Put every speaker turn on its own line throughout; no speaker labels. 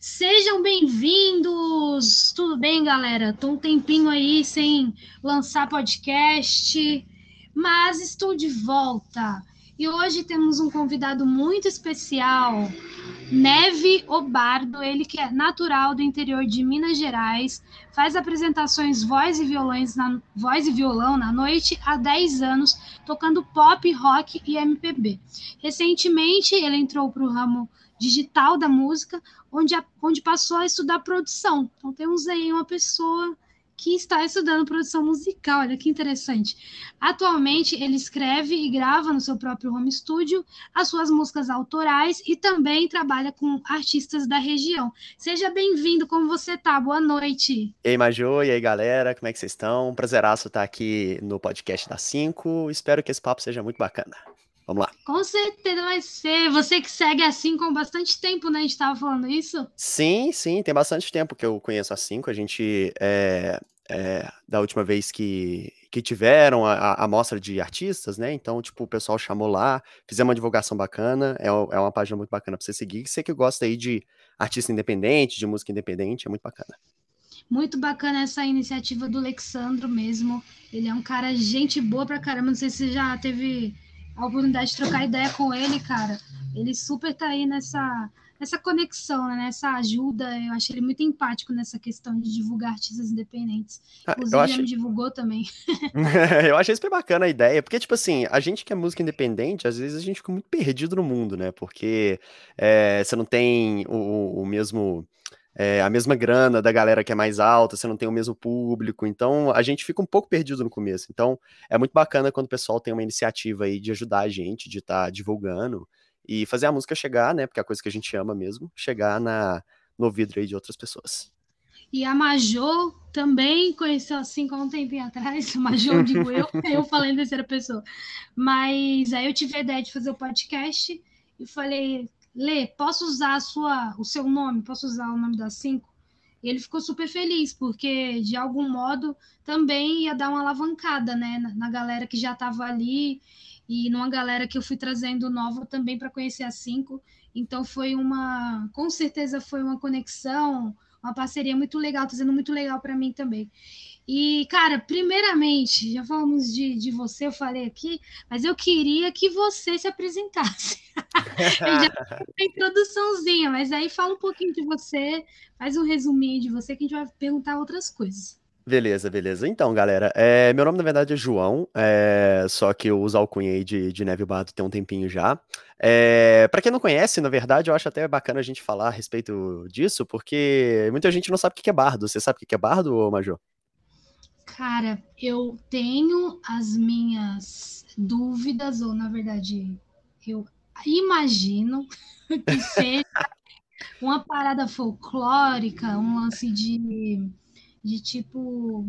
Sejam bem-vindos! Tudo bem, galera? Tô um tempinho aí sem lançar podcast, mas estou de volta. E hoje temos um convidado muito especial, Neve Obardo, ele que é natural do interior de Minas Gerais, faz apresentações voz e violões na voz e violão na noite há 10 anos, tocando pop, rock e MPB. Recentemente ele entrou para o ramo digital da música, onde, a, onde passou a estudar produção. Então temos aí uma pessoa que está estudando produção musical, olha que interessante. Atualmente ele escreve e grava no seu próprio home studio as suas músicas autorais e também trabalha com artistas da região. Seja bem-vindo, como você tá? Boa noite.
E aí, Majô, e aí, galera, como é que vocês estão? Prazeraço estar aqui no podcast da 5. Espero que esse papo seja muito bacana. Vamos lá.
Com certeza vai ser. Você que segue a 5 há bastante tempo, né? A gente estava falando isso?
Sim, sim, tem bastante tempo que eu conheço a 5. A gente, é, é, da última vez que, que tiveram a, a mostra de artistas, né? Então, tipo, o pessoal chamou lá, fizemos uma divulgação bacana. É, é uma página muito bacana para você seguir. Você que gosta aí de artista independente, de música independente, é muito bacana.
Muito bacana essa iniciativa do Alexandro mesmo. Ele é um cara gente boa pra caramba. Não sei se já teve a oportunidade de trocar ideia com ele, cara. Ele super tá aí nessa, nessa conexão, né? nessa ajuda. Eu acho ele muito empático nessa questão de divulgar artistas independentes. Ah, Inclusive, ah, acho... já me divulgou também.
eu achei super bacana a ideia, porque, tipo assim, a gente que é música independente, às vezes a gente fica muito perdido no mundo, né? Porque é, você não tem o, o mesmo é, a mesma grana da galera que é mais alta, você não tem o mesmo público, então a gente fica um pouco perdido no começo. Então é muito bacana quando o pessoal tem uma iniciativa aí de ajudar a gente, de estar tá divulgando e fazer a música chegar, né? Porque é a coisa que a gente ama mesmo, chegar na, no ouvido aí de outras pessoas.
E a Majô também conheceu assim com um tempinho atrás. Majô, digo eu, eu falei em terceira pessoa. Mas aí eu tive a ideia de fazer o podcast e falei, Lê, posso usar a sua, o seu nome? Posso usar o nome das cinco? E ele ficou super feliz, porque de algum modo também ia dar uma alavancada, né, na, na galera que já estava ali e numa galera que eu fui trazendo nova também para conhecer as cinco. Então foi uma, com certeza foi uma conexão, uma parceria muito legal, está sendo muito legal para mim também. E, cara, primeiramente, já falamos de, de você, eu falei aqui, mas eu queria que você se apresentasse. já tem introduçãozinha, mas aí fala um pouquinho de você, faz um resuminho de você que a gente vai perguntar outras coisas.
Beleza, beleza. Então, galera, é, meu nome na verdade é João, é, só que eu uso alcunha aí de, de Neve Bardo tem um tempinho já. É, para quem não conhece, na verdade, eu acho até bacana a gente falar a respeito disso, porque muita gente não sabe o que é bardo. Você sabe o que é bardo, Major?
Cara, eu tenho as minhas dúvidas, ou na verdade, eu imagino que seja uma parada folclórica, um lance de, de tipo.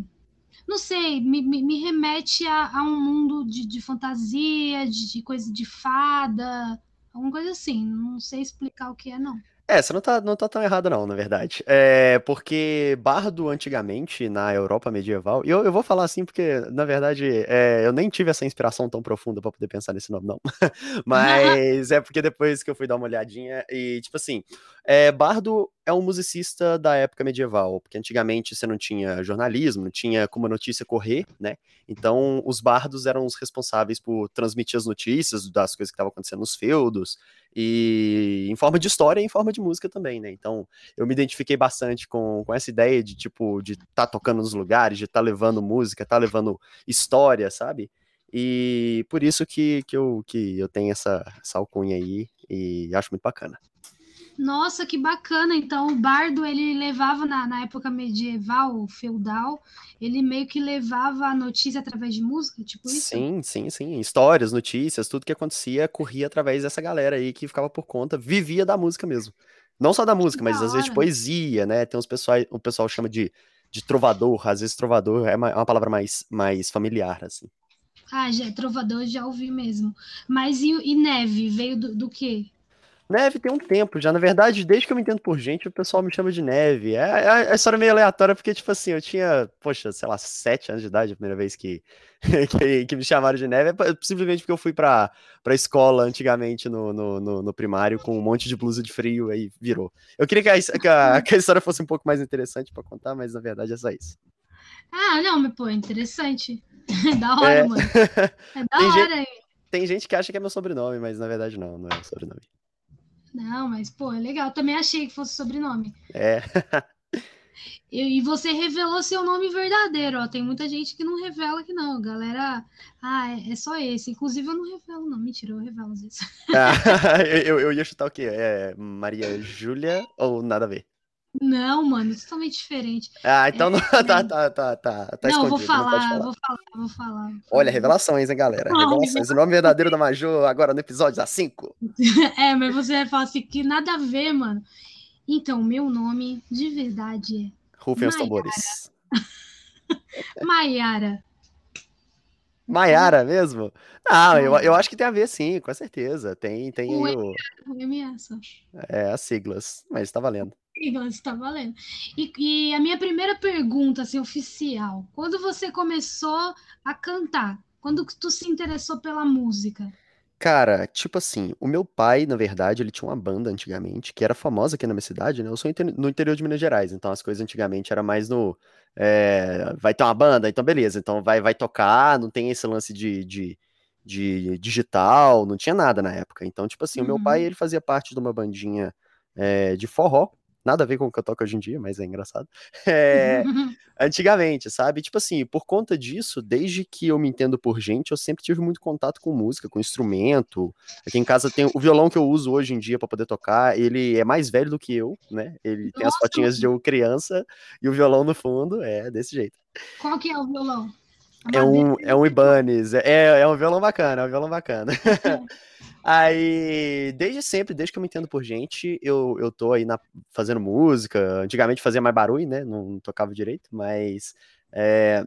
Não sei, me, me remete a, a um mundo de, de fantasia, de, de coisa de fada, alguma coisa assim. Não sei explicar o que é, não.
É, você não tá, não tá tão errado não, na verdade. É, porque bardo antigamente, na Europa medieval, e eu, eu vou falar assim porque, na verdade, é, eu nem tive essa inspiração tão profunda para poder pensar nesse nome, não. Mas é porque depois que eu fui dar uma olhadinha, e tipo assim, é, bardo é um musicista da época medieval, porque antigamente você não tinha jornalismo, não tinha como a notícia correr, né? Então, os bardos eram os responsáveis por transmitir as notícias das coisas que estavam acontecendo nos feudos, e em forma de história e em forma de música também, né? Então, eu me identifiquei bastante com, com essa ideia de, tipo, de estar tá tocando nos lugares, de estar tá levando música, estar tá levando história, sabe? E por isso que, que, eu, que eu tenho essa, essa alcunha aí, e acho muito bacana.
Nossa, que bacana! Então, o bardo ele levava na, na época medieval, feudal, ele meio que levava a notícia através de música, tipo isso?
Sim, sim, sim. Histórias, notícias, tudo que acontecia corria através dessa galera aí que ficava por conta, vivia da música mesmo. Não só da música, mas às vezes de poesia, né? Tem uns pessoal, o pessoal chama de, de trovador, às vezes trovador é uma, é uma palavra mais, mais familiar, assim.
Ah, já, trovador já ouvi mesmo. Mas e, e neve, veio do, do quê?
Neve tem um tempo já. Na verdade, desde que eu me entendo por gente, o pessoal me chama de Neve. É, é a história meio aleatória, porque, tipo assim, eu tinha, poxa, sei lá, sete anos de idade a primeira vez que, que, que me chamaram de Neve. É simplesmente porque eu fui pra, pra escola antigamente no, no, no, no, primário com um monte de blusa de frio, aí virou. Eu queria que a, que a, que a história fosse um pouco mais interessante para contar, mas na verdade é só isso.
Ah, não, mas pô, é interessante. É da hora, é... mano. É da hora.
Gente, tem gente que acha que é meu sobrenome, mas na verdade não, não é meu sobrenome.
Não, mas, pô, é legal. Também achei que fosse sobrenome.
É.
e, você revelou seu nome verdadeiro, ó. Tem muita gente que não revela que não. Galera, ah, é, é só esse. Inclusive, eu não revelo, não. Mentira, eu revelo às vezes.
Ah, eu, eu ia chutar o quê? É Maria Júlia ou nada a ver?
Não, mano, totalmente diferente.
Ah, então é, não, tá, tá, tá, tá, tá
Não, vou falar, falar, vou falar, vou falar.
Olha, revelações, hein, galera? Revelações. O nome verdadeiro da Majô agora no episódio A5.
é, mas você vai falar assim, que nada a ver, mano. Então, meu nome de verdade é.
Rufem os tambores.
Maiara.
Maiara mesmo? Não, eu, eu acho que tem a ver sim, com certeza. Tem, tem o,
o...
É, as siglas, mas tá valendo
está valendo. E, e, a minha primeira pergunta, assim, oficial, quando você começou a cantar? Quando tu se interessou pela música?
Cara, tipo assim, o meu pai, na verdade, ele tinha uma banda antigamente, que era famosa aqui na minha cidade, né? Eu sou no interior de Minas Gerais, então as coisas antigamente era mais no. É, vai ter uma banda, então beleza, então vai, vai tocar, não tem esse lance de, de, de digital, não tinha nada na época. Então, tipo assim, uhum. o meu pai, uhum. ele fazia parte de uma bandinha é, de forró, Nada a ver com o que eu toco hoje em dia, mas é engraçado. É, antigamente, sabe? Tipo assim, por conta disso, desde que eu me entendo por gente, eu sempre tive muito contato com música, com instrumento. Aqui em casa tem o violão que eu uso hoje em dia para poder tocar. Ele é mais velho do que eu, né? Ele Nossa. tem as fotinhas de eu criança e o violão no fundo. É desse jeito.
Qual que é o violão?
É um, é um Ibanez. É, é um violão bacana, é um violão bacana. Aí, desde sempre, desde que eu me entendo por gente, eu, eu tô aí na, fazendo música. Antigamente fazia mais barulho, né? Não, não tocava direito, mas. É,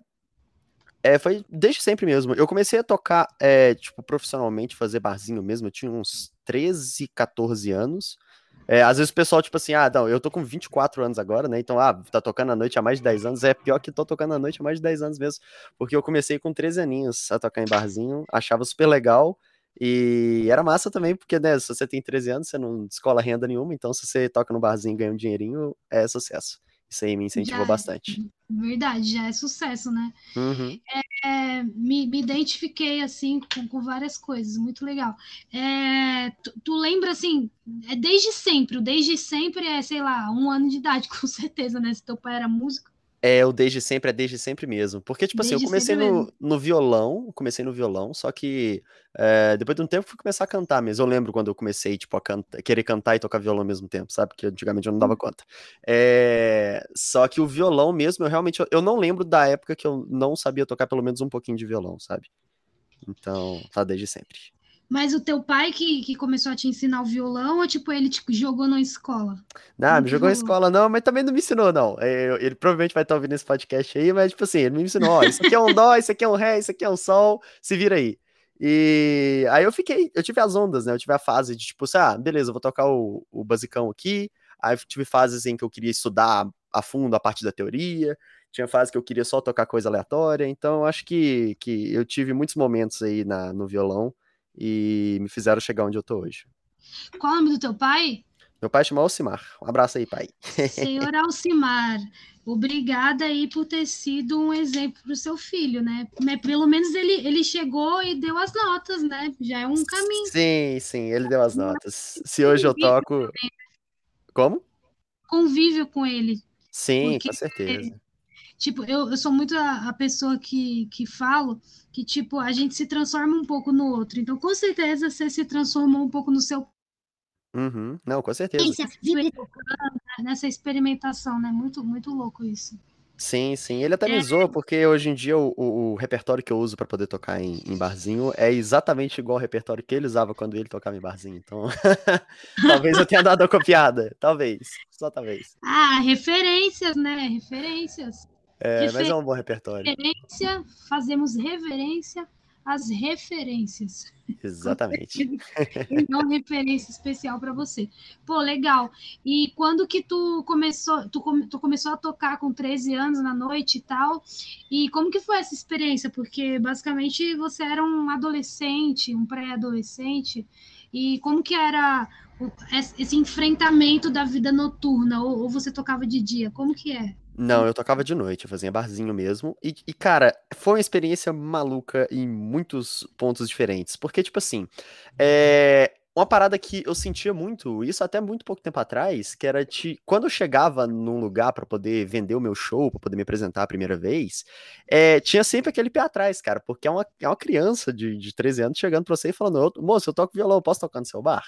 é, foi desde sempre mesmo. Eu comecei a tocar, é, tipo, profissionalmente, fazer barzinho mesmo. Eu tinha uns 13, 14 anos. É, às vezes o pessoal, tipo assim, ah, não, eu tô com 24 anos agora, né? Então, ah, tá tocando à noite há mais de 10 anos. É pior que tô tocando à noite há mais de 10 anos mesmo. Porque eu comecei com 13 aninhos a tocar em barzinho, achava super legal. E era massa também, porque, né, se você tem 13 anos, você não descola renda nenhuma, então se você toca no barzinho e ganha um dinheirinho, é sucesso. Isso aí me incentivou já, bastante.
Verdade, já é sucesso, né?
Uhum.
É, me, me, identifiquei, assim, com, com, várias coisas, muito legal. É, tu, tu, lembra, assim, é desde sempre, desde sempre é, sei lá, um ano de idade, com certeza, né? Se teu pai era músico.
É, o desde sempre é desde sempre mesmo. Porque, tipo desde assim, eu comecei no, no violão, comecei no violão, só que é, depois de um tempo fui começar a cantar mesmo. Eu lembro quando eu comecei, tipo, a canta, querer cantar e tocar violão ao mesmo tempo, sabe? Porque antigamente eu não dava hum. conta. É, só que o violão mesmo, eu realmente, eu não lembro da época que eu não sabia tocar pelo menos um pouquinho de violão, sabe? Então, tá desde sempre.
Mas o teu pai que, que começou a te ensinar o violão ou tipo ele te jogou na escola?
Não, me jogou na escola não, mas também não me ensinou não. É, ele provavelmente vai estar ouvindo esse podcast aí, mas tipo assim, ele me ensinou, ó, isso aqui é um dó, isso aqui é um ré, isso aqui é um sol, se vira aí. E aí eu fiquei, eu tive as ondas, né? Eu tive a fase de tipo, assim, ah, beleza, vou tocar o, o basicão aqui. Aí tive fases em que eu queria estudar a fundo a parte da teoria, tinha fase que eu queria só tocar coisa aleatória, então acho que, que eu tive muitos momentos aí na, no violão e me fizeram chegar onde eu tô hoje.
Qual o nome do teu pai?
Meu pai chama Alcimar. Um abraço aí, pai.
Senhor Alcimar, obrigada aí por ter sido um exemplo para o seu filho, né? Pelo menos ele, ele chegou e deu as notas, né? Já é um caminho.
Sim, sim, ele deu as notas. Se hoje eu toco. Como?
Convívio com ele.
Sim, com certeza.
Tipo, eu, eu sou muito a, a, pessoa que, que falo que, tipo, a gente se transforma um pouco no outro. Então, com certeza, você se transformou um pouco no seu.
Uhum. Não, com certeza.
Nessa experimentação, né? Muito, muito louco isso.
Sim, sim. Ele até me é. zoa, porque hoje em dia o, o, o repertório que eu uso para poder tocar em, em, barzinho é exatamente igual ao repertório que ele usava quando ele tocava em barzinho. Então, talvez eu tenha dado a copiada. Talvez. Só talvez.
Ah, referências, né? Referências.
É, mas é um bom repertório.
Reverência, fazemos reverência as referências.
Exatamente.
então, referência especial para você. Pô, legal. E quando que tu começou, tu, tu começou a tocar com 13 anos na noite e tal? E como que foi essa experiência? Porque basicamente você era um adolescente, um pré-adolescente. E como que era esse enfrentamento da vida noturna? Ou, ou você tocava de dia? Como que é?
Não, eu tocava de noite, eu fazia barzinho mesmo. E, e, cara, foi uma experiência maluca em muitos pontos diferentes. Porque, tipo assim, é uma parada que eu sentia muito, isso até muito pouco tempo atrás, que era de quando eu chegava num lugar para poder vender o meu show, para poder me apresentar a primeira vez, é, tinha sempre aquele pé atrás, cara, porque é uma, é uma criança de, de 13 anos chegando pra você e falando: Moço, eu toco violão, posso tocar no seu bar?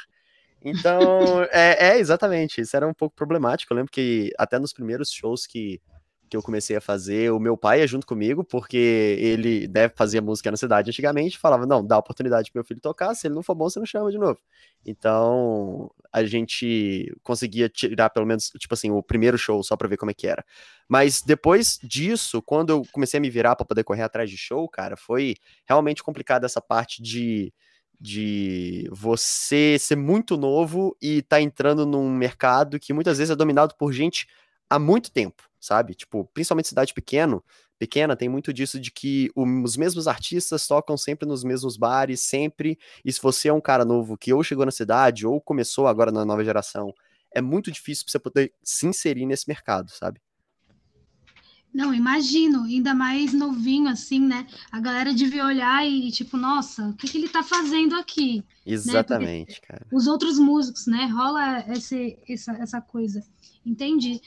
Então, é, é, exatamente, isso era um pouco problemático. Eu lembro que até nos primeiros shows que, que eu comecei a fazer, o meu pai ia junto comigo, porque ele deve fazer música na cidade antigamente, falava, não, dá oportunidade pro meu filho tocar, se ele não for bom, você não chama de novo. Então, a gente conseguia tirar pelo menos, tipo assim, o primeiro show só pra ver como é que era. Mas depois disso, quando eu comecei a me virar para poder correr atrás de show, cara, foi realmente complicado essa parte de de você ser muito novo e tá entrando num mercado que muitas vezes é dominado por gente há muito tempo, sabe? Tipo, principalmente cidade pequeno, pequena, tem muito disso de que os mesmos artistas tocam sempre nos mesmos bares, sempre. E se você é um cara novo que ou chegou na cidade ou começou agora na nova geração, é muito difícil pra você poder se inserir nesse mercado, sabe?
Não, imagino, ainda mais novinho assim, né? A galera devia olhar e tipo, nossa, o que, que ele tá fazendo aqui? Né?
Exatamente,
né?
cara.
Os outros músicos, né? Rola esse, essa, essa coisa. Entendi.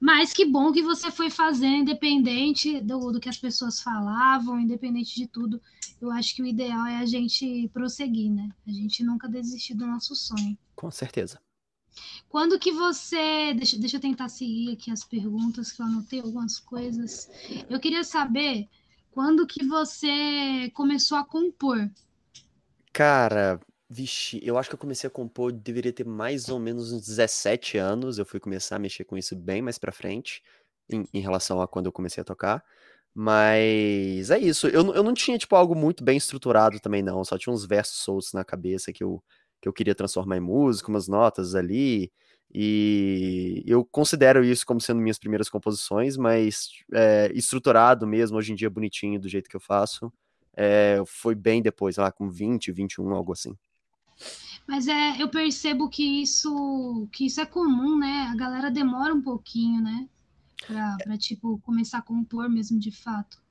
Mas que bom que você foi fazendo, independente do, do que as pessoas falavam, independente de tudo. Eu acho que o ideal é a gente prosseguir, né? A gente nunca desistir do nosso sonho.
Com certeza.
Quando que você. Deixa, deixa eu tentar seguir aqui as perguntas, que eu anotei algumas coisas. Eu queria saber quando que você começou a compor.
Cara, vixe, eu acho que eu comecei a compor, deveria ter mais ou menos uns 17 anos. Eu fui começar a mexer com isso bem mais pra frente, em, em relação a quando eu comecei a tocar. Mas é isso. Eu, eu não tinha, tipo, algo muito bem estruturado também, não. Só tinha uns versos soltos na cabeça que eu que eu queria transformar em música, umas notas ali. E eu considero isso como sendo minhas primeiras composições, mas é, estruturado mesmo, hoje em dia bonitinho, do jeito que eu faço, é, foi bem depois, lá com 20, 21, algo assim.
Mas é, eu percebo que isso, que isso é comum, né? A galera demora um pouquinho, né? Pra, pra tipo, começar a compor mesmo de fato.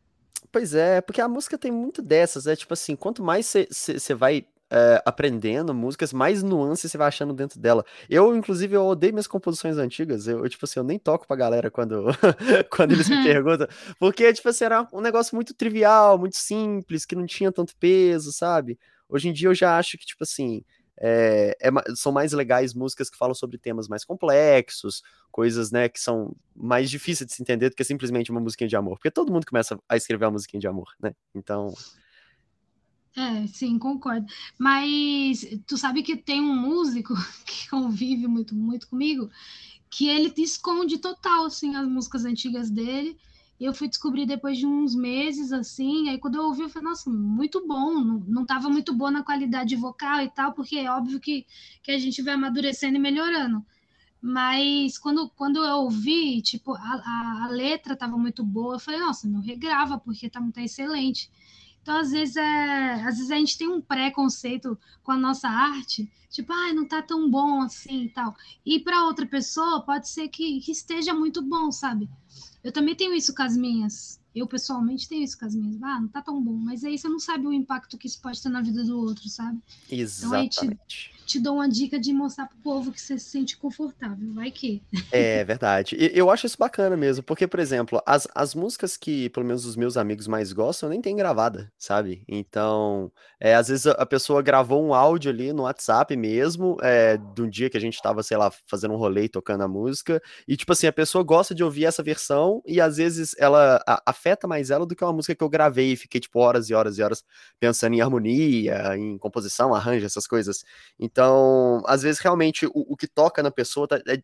Pois é, porque a música tem muito dessas, é tipo assim, quanto mais você vai é, aprendendo músicas, mais nuances você vai achando dentro dela. Eu, inclusive, eu odeio minhas composições antigas. Eu, eu tipo assim, eu nem toco pra galera quando, quando eles me perguntam. Porque, tipo assim, era um negócio muito trivial, muito simples, que não tinha tanto peso, sabe? Hoje em dia eu já acho que, tipo assim, é, é, são mais legais músicas que falam sobre temas mais complexos, coisas, né, que são mais difíceis de se entender do que simplesmente uma musiquinha de amor. Porque todo mundo começa a escrever uma musiquinha de amor, né? Então,
é, sim, concordo. Mas tu sabe que tem um músico que convive muito, muito comigo, que ele esconde total, assim, as músicas antigas dele. E eu fui descobrir depois de uns meses, assim, aí quando eu ouvi, eu falei, nossa, muito bom, não, não tava muito boa na qualidade vocal e tal, porque é óbvio que, que a gente vai amadurecendo e melhorando. Mas quando, quando eu ouvi, tipo, a, a, a letra tava muito boa, eu falei, nossa, não regrava, porque tá, tá excelente. Então, às vezes, é, às vezes a gente tem um preconceito com a nossa arte, tipo, ah, não tá tão bom assim e tal. E para outra pessoa, pode ser que, que, esteja muito bom, sabe? Eu também tenho isso com as minhas. Eu, pessoalmente, tenho isso com as minhas. Ah, não tá tão bom. Mas aí você não sabe o impacto que isso pode ter na vida do outro, sabe?
Exatamente.
Então, te, dou uma dica de mostrar pro povo que você se sente confortável. Vai que.
É verdade. Eu acho isso bacana mesmo, porque, por exemplo, as, as músicas que, pelo menos, os meus amigos mais gostam, eu nem tem gravada, sabe? Então, é, às vezes a pessoa gravou um áudio ali no WhatsApp mesmo, é, de um dia que a gente tava, sei lá, fazendo um rolê tocando a música, e, tipo assim, a pessoa gosta de ouvir essa versão, e às vezes ela a, afeta mais ela do que uma música que eu gravei e fiquei, tipo, horas e horas e horas pensando em harmonia, em composição, arranjo, essas coisas. Então, às vezes, realmente, o, o que toca na pessoa tá, é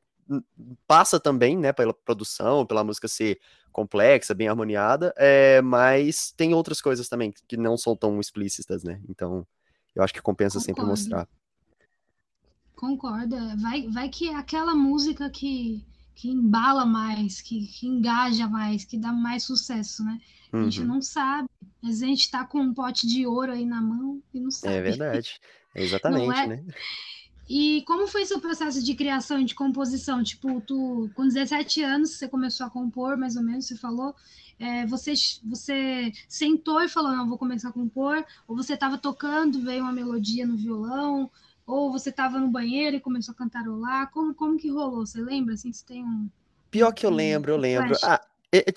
passa também, né, pela produção, pela música ser complexa, bem harmoniada, é, mas tem outras coisas também que não são tão explícitas, né? Então, eu acho que compensa Concordo. sempre mostrar.
Concorda. Vai, vai que é aquela música que, que embala mais, que, que engaja mais, que dá mais sucesso, né? A gente uhum. não sabe. Mas a gente tá com um pote de ouro aí na mão e não é sabe.
É verdade. Exatamente, é? né?
E como foi seu processo de criação e de composição? Tipo, tu, com 17 anos, você começou a compor, mais ou menos, você falou. É, você, você sentou e falou, não, vou começar a compor. Ou você estava tocando, veio uma melodia no violão. Ou você estava no banheiro e começou a cantarolar. Como, como que rolou? Você lembra? Assim, você tem um...
Pior que eu lembro, eu lembro. Ah,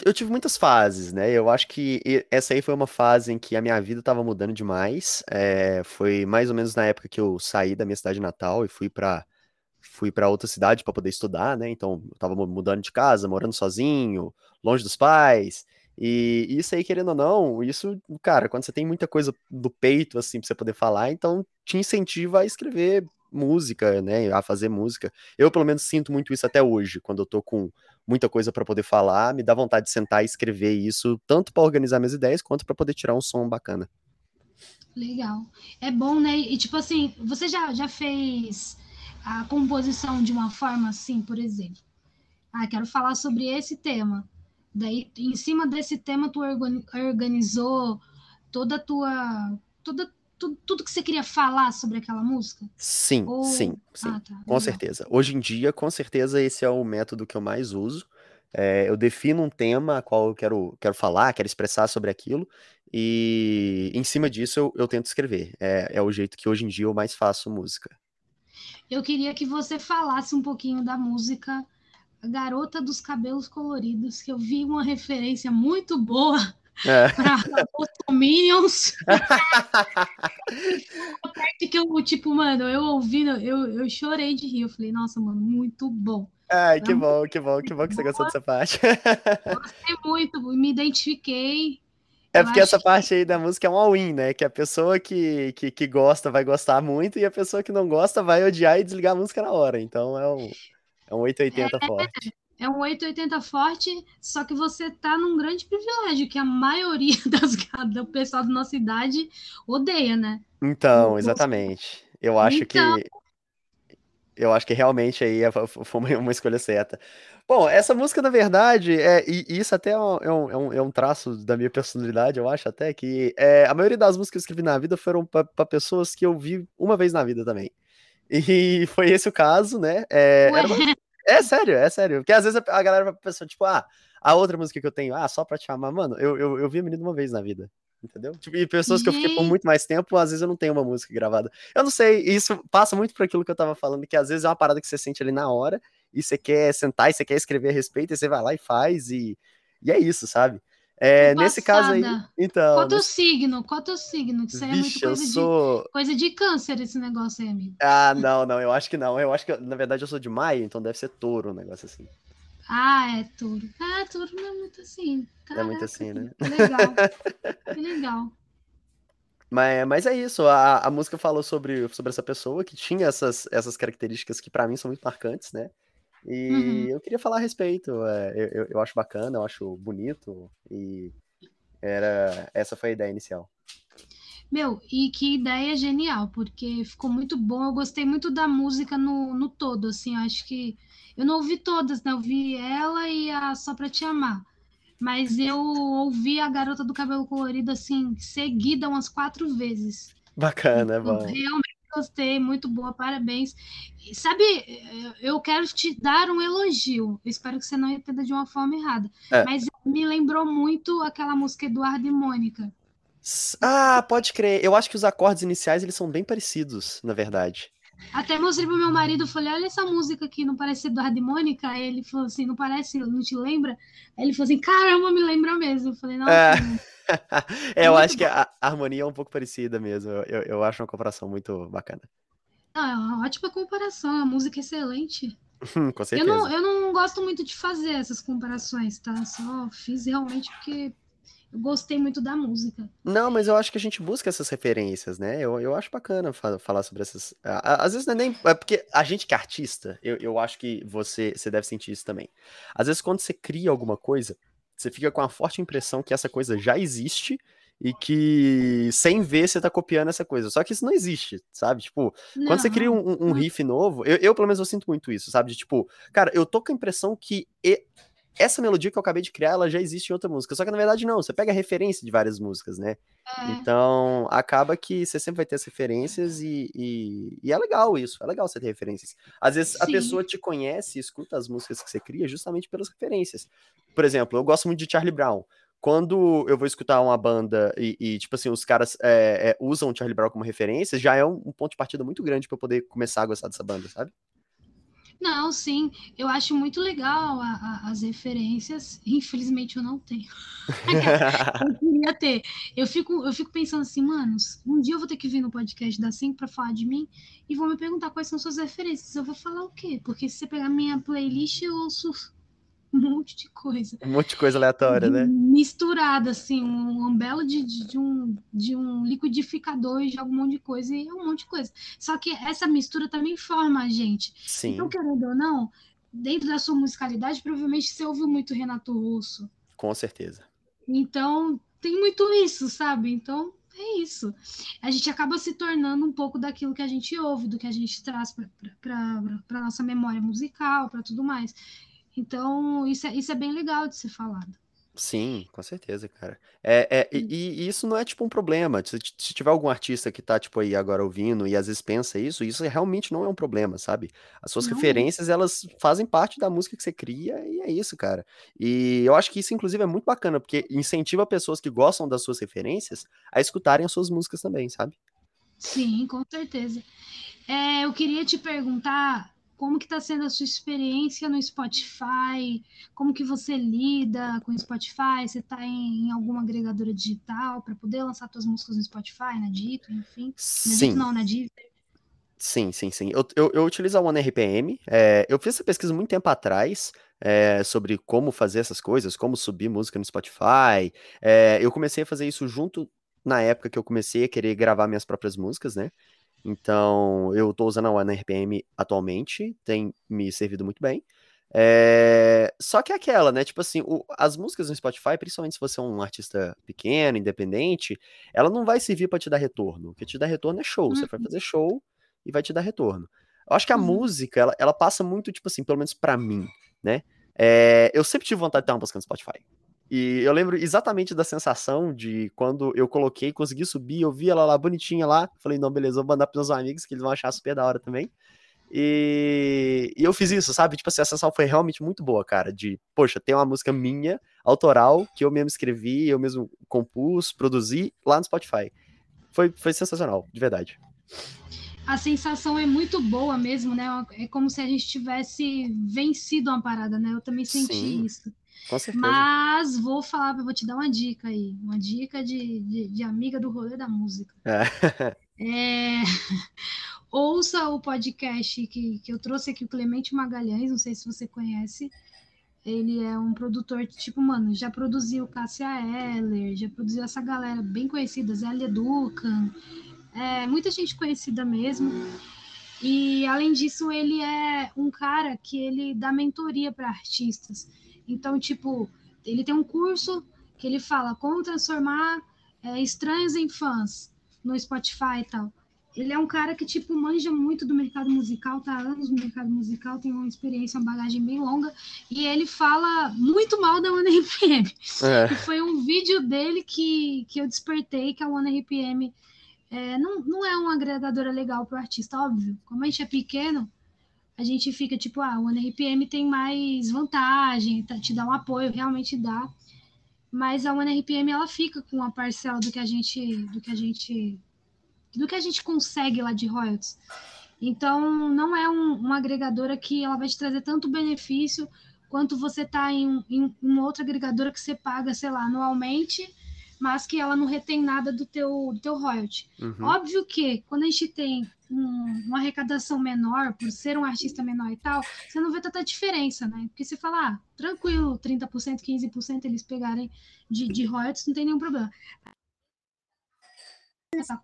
eu tive muitas fases, né? Eu acho que essa aí foi uma fase em que a minha vida estava mudando demais. É, foi mais ou menos na época que eu saí da minha cidade natal e fui para fui para outra cidade para poder estudar, né? Então, eu tava mudando de casa, morando sozinho, longe dos pais. E isso aí, querendo ou não, isso, cara, quando você tem muita coisa do peito, assim, pra você poder falar, então te incentiva a escrever música, né? A fazer música. Eu, pelo menos, sinto muito isso até hoje, quando eu tô com muita coisa para poder falar, me dá vontade de sentar e escrever isso, tanto para organizar minhas ideias, quanto para poder tirar um som bacana.
Legal. É bom, né? E tipo assim, você já, já fez a composição de uma forma assim, por exemplo? Ah, quero falar sobre esse tema. Daí, em cima desse tema, tu organizou toda a tua. Toda, tudo, tudo que você queria falar sobre aquela música?
Sim, Ou... sim, sim. Ah, tá, com certeza. Hoje em dia, com certeza, esse é o método que eu mais uso. É, eu defino um tema a qual eu quero, quero falar, quero expressar sobre aquilo, e em cima disso eu, eu tento escrever. É, é o jeito que hoje em dia eu mais faço música.
Eu queria que você falasse um pouquinho da música a Garota dos Cabelos Coloridos, que eu vi uma referência muito boa é. Minions. a parte que eu, tipo, mano, eu ouvindo, eu, eu chorei de rir. Eu falei, nossa, mano, muito bom.
Ai, que bom, que bom, que bom que você gostou dessa parte.
Gostei muito, me identifiquei.
É porque essa parte aí da música é um all-in, né? Que a pessoa que, que, que gosta vai gostar muito e a pessoa que não gosta vai odiar e desligar a música na hora. Então é um, é um 880 é, forte
é um 880 forte, só que você tá num grande privilégio, que a maioria das, do pessoal da nossa idade odeia, né?
Então, exatamente. Eu acho então... que. Eu acho que realmente aí é, foi uma escolha certa. Bom, essa música, na verdade, é, e isso até é, é um, é um, é um traço da minha personalidade, eu acho até, que é, a maioria das músicas que eu escrevi na vida foram para pessoas que eu vi uma vez na vida também. E foi esse o caso, né? É, era uma, é sério, é sério. Porque às vezes a galera pensa, tipo, ah, a outra música que eu tenho, ah, só pra te amar, mano, eu, eu, eu vi a menina uma vez na vida. Entendeu? Tipo, e pessoas que eu fiquei por muito mais tempo, às vezes eu não tenho uma música gravada. Eu não sei, isso passa muito por aquilo que eu tava falando, que às vezes é uma parada que você sente ali na hora, e você quer sentar e você quer escrever a respeito, e você vai lá e faz, e, e é isso, sabe? É, nesse caso aí. Então.
Qual teu nesse... signo? Qual teu signo? Que isso Vixe, é muito coisa, sou... de, coisa de câncer, esse negócio aí, amigo.
Ah, não, não, eu acho que não. Eu acho que, na verdade, eu sou de maio, então deve ser touro um negócio assim.
Ah, é touro. Ah, touro não é muito assim.
Caraca, é muito assim,
né? Que legal. que legal.
Mas, mas é isso, a, a música falou sobre, sobre essa pessoa que tinha essas, essas características que para mim são muito marcantes, né? E uhum. eu queria falar a respeito. É, eu, eu acho bacana, eu acho bonito. E era essa foi a ideia inicial.
Meu, e que ideia genial, porque ficou muito bom. Eu gostei muito da música no, no todo, assim, acho que eu não ouvi todas, né? Eu ouvi ela e a Só Pra Te Amar. Mas eu ouvi a Garota do Cabelo Colorido, assim, seguida umas quatro vezes.
Bacana, é bom.
Realmente gostei, muito boa, parabéns. sabe, eu quero te dar um elogio. Eu espero que você não entenda de uma forma errada. É. Mas me lembrou muito aquela música Eduardo e Mônica.
Ah, pode crer. Eu acho que os acordes iniciais eles são bem parecidos, na verdade.
Até mostrei pro meu marido, falei, olha essa música aqui, não parece Eduardo e Mônica? Aí ele falou assim, não parece, não te lembra? Aí ele falou assim, caramba, me lembra mesmo. Eu falei, nossa. É.
é, eu acho que a, harmonia é um pouco parecida mesmo. Eu, eu acho uma comparação muito bacana.
Não, é uma ótima comparação. A música é excelente.
Com certeza.
Eu não, eu não gosto muito de fazer essas comparações, tá? Só fiz realmente porque gostei muito da música.
Não, mas eu acho que a gente busca essas referências, né? Eu, eu acho bacana falar sobre essas. Às vezes não é nem. É porque a gente que é artista, eu, eu acho que você, você deve sentir isso também. Às vezes, quando você cria alguma coisa, você fica com a forte impressão que essa coisa já existe e que sem ver você tá copiando essa coisa. Só que isso não existe, sabe? Tipo, não, quando você cria um, um riff novo, eu, eu, pelo menos eu sinto muito isso, sabe? De, tipo, cara, eu tô com a impressão que essa melodia que eu acabei de criar, ela já existe em outra música. Só que na verdade não, você pega referência de várias músicas, né? É. Então, acaba que você sempre vai ter as referências e, e, e, é legal isso, é legal você ter referências. Às vezes Sim. a pessoa te conhece e escuta as músicas que você cria justamente pelas referências. Por exemplo, eu gosto muito de Charlie Brown quando eu vou escutar uma banda e, e tipo assim, os caras é, é, usam Charlie Brown como referência, já é um, um ponto de partida muito grande para poder começar a gostar dessa banda, sabe?
Não, sim, eu acho muito legal a, a, as referências. Infelizmente eu não tenho. eu queria ter. Eu fico, eu fico pensando assim, manos, um dia eu vou ter que vir no podcast da 5 para falar de mim e vão me perguntar quais são suas referências. Eu vou falar o quê? Porque se você pegar minha playlist, eu ouço um monte de coisa.
Um monte de coisa aleatória, né?
Misturada, assim, um umbelo de, de, um, de um liquidificador e joga um monte de coisa e é um monte de coisa. Só que essa mistura também forma a gente. Sim. Então, querendo ou não, dentro da sua musicalidade, provavelmente você ouviu muito Renato Russo.
Com certeza.
Então, tem muito isso, sabe? Então, é isso. A gente acaba se tornando um pouco daquilo que a gente ouve, do que a gente traz para a nossa memória musical, para tudo mais. Então, isso é, isso é bem legal de ser falado.
Sim, com certeza, cara. É, é, e, e isso não é tipo um problema. Se, se tiver algum artista que tá, tipo, aí agora ouvindo e às vezes pensa isso, isso realmente não é um problema, sabe? As suas Não. referências, elas fazem parte da música que você cria e é isso, cara. E eu acho que isso, inclusive, é muito bacana, porque incentiva pessoas que gostam das suas referências a escutarem as suas músicas também, sabe?
Sim, com certeza. É, eu queria te perguntar como que está sendo a sua experiência no Spotify, como que você lida com o Spotify, você está em, em, alguma agregadora digital para poder lançar suas músicas no Spotify, na Dito, enfim.
Sim.
Na Dito, não, na Deezer.
Sim, sim, sim. Eu, eu, eu utilizo a OneRPM. É, eu fiz essa pesquisa muito tempo atrás é, sobre como fazer essas coisas, como subir música no Spotify. É, eu comecei a fazer isso junto na época que eu comecei a querer gravar minhas próprias músicas, né? Então, eu estou usando a One RPM atualmente, tem me servido muito bem. É... Só que é aquela, né? Tipo assim, o... as músicas no Spotify, principalmente se você é um artista pequeno, independente, ela não vai servir para te dar retorno. O que te dá retorno é show. Uhum. Você vai uhum. fazer show e vai te dar retorno. Eu acho que a uhum. música, ela, ela, passa muito, tipo assim, pelo menos para mim, né? É... Eu sempre tive vontade de ter uma música no Spotify. E eu lembro exatamente da sensação de quando eu coloquei, consegui subir, eu vi ela lá bonitinha lá. Falei, não, beleza, vou mandar pros meus amigos que eles vão achar super da hora também. E, e eu fiz isso, sabe? Tipo assim, a sensação foi realmente muito boa, cara. De, poxa, tem uma música minha, autoral, que eu mesmo escrevi, eu mesmo compus, produzi lá no Spotify. Foi, foi sensacional, de verdade.
A sensação é muito boa mesmo, né? É como se a gente tivesse vencido uma parada, né? Eu também senti Sim. isso.
Com certeza.
Mas vou falar, vou te dar uma dica aí. Uma dica de, de, de amiga do rolê da música. É. é... Ouça o podcast que, que eu trouxe aqui, o Clemente Magalhães, não sei se você conhece. Ele é um produtor, tipo, mano, já produziu Cássia Eller, já produziu essa galera bem conhecida, Zé Educan, é, muita gente conhecida mesmo. E além disso, ele é um cara que ele dá mentoria para artistas. Então, tipo, ele tem um curso que ele fala como transformar é, estranhos em fãs no Spotify e tal. Ele é um cara que, tipo, manja muito do mercado musical, tá há anos no mercado musical, tem uma experiência, uma bagagem bem longa, e ele fala muito mal da OneRPM. É. E foi um vídeo dele que, que eu despertei que a OneRPM é, não, não é uma agregadora legal para o artista, óbvio. Como a gente é pequeno, a gente fica tipo, ah, o OneRPM tem mais vantagem, tá, te dá um apoio, realmente dá. Mas a OneRPM ela fica com a parcela do que a gente do que a gente do que a gente consegue lá de royalties. Então, não é um, uma agregadora que ela vai te trazer tanto benefício quanto você tá em, em uma outra agregadora que você paga, sei lá, anualmente, mas que ela não retém nada do teu, do teu royalty. Uhum. Óbvio que quando a gente tem um, uma arrecadação menor, por ser um artista menor e tal, você não vê tanta diferença, né? Porque você fala, ah, tranquilo, 30%, 15% eles pegarem de, de royalties, não tem nenhum problema. Essa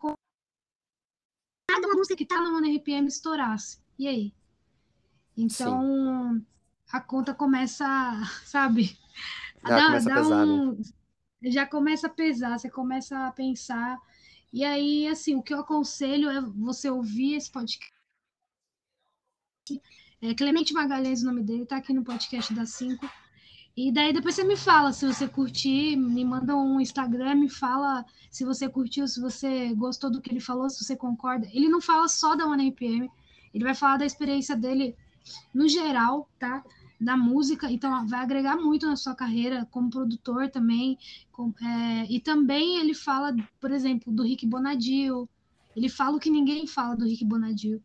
cada música que tá no RPM estourasse. E aí? Então, Sim. a conta começa, sabe?
Já dá, começa dá pesar, um, né?
Já começa a pesar, você começa a pensar. E aí, assim, o que eu aconselho é você ouvir esse podcast. É Clemente Magalhães, o nome dele, tá aqui no podcast da 5. E daí depois você me fala se você curtir, me manda um Instagram, me fala se você curtiu, se você gostou do que ele falou, se você concorda. Ele não fala só da One RPM, ele vai falar da experiência dele no geral, tá? Da música, então vai agregar muito na sua carreira como produtor também. Com, é, e também ele fala, por exemplo, do Rick Bonadio. Ele fala o que ninguém fala do Rick Bonadio.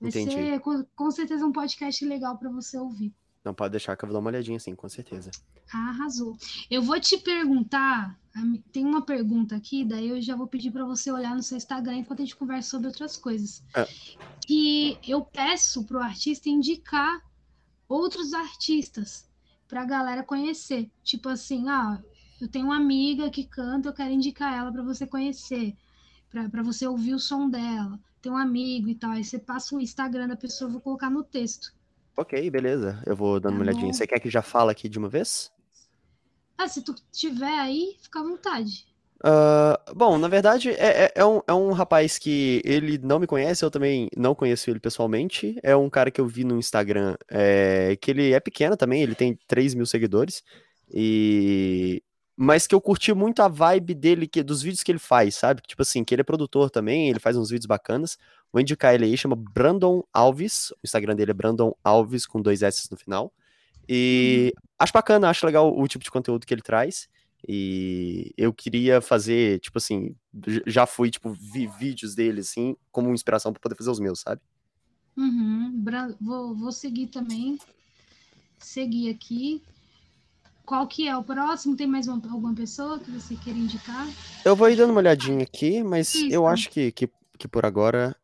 Vai Entendi. ser com, com certeza um podcast legal para você ouvir.
Não pode deixar que eu vou dar uma olhadinha, sim, com certeza.
Arrasou. Eu vou te perguntar, tem uma pergunta aqui, daí eu já vou pedir para você olhar no seu Instagram enquanto a gente conversa sobre outras coisas. É. Que eu peço pro artista indicar outros artistas para a galera conhecer. Tipo assim, ah, eu tenho uma amiga que canta, eu quero indicar ela para você conhecer, para você ouvir o som dela. Tem um amigo e tal. Aí você passa o Instagram da pessoa, eu vou colocar no texto.
Ok, beleza. Eu vou dando tá uma olhadinha. Você quer que já fala aqui de uma vez?
Ah, se tu tiver aí, fica à vontade.
Uh, bom, na verdade, é, é, é, um, é um rapaz que ele não me conhece, eu também não conheço ele pessoalmente. É um cara que eu vi no Instagram, é, que ele é pequeno também, ele tem 3 mil seguidores. E mas que eu curti muito a vibe dele, que, dos vídeos que ele faz, sabe? Tipo assim, que ele é produtor também, ele faz uns vídeos bacanas. Vou indicar ele aí, chama Brandon Alves. O Instagram dele é Brandon Alves, com dois S no final. E uhum. acho bacana, acho legal o tipo de conteúdo que ele traz. E eu queria fazer, tipo assim, já fui, tipo, vi vídeos dele, assim, como inspiração para poder fazer os meus, sabe?
Uhum. Vou, vou seguir também. Seguir aqui. Qual que é o próximo? Tem mais uma, alguma pessoa que você queira indicar?
Eu vou ir dando uma olhadinha aqui, mas isso. eu acho que, que, que por agora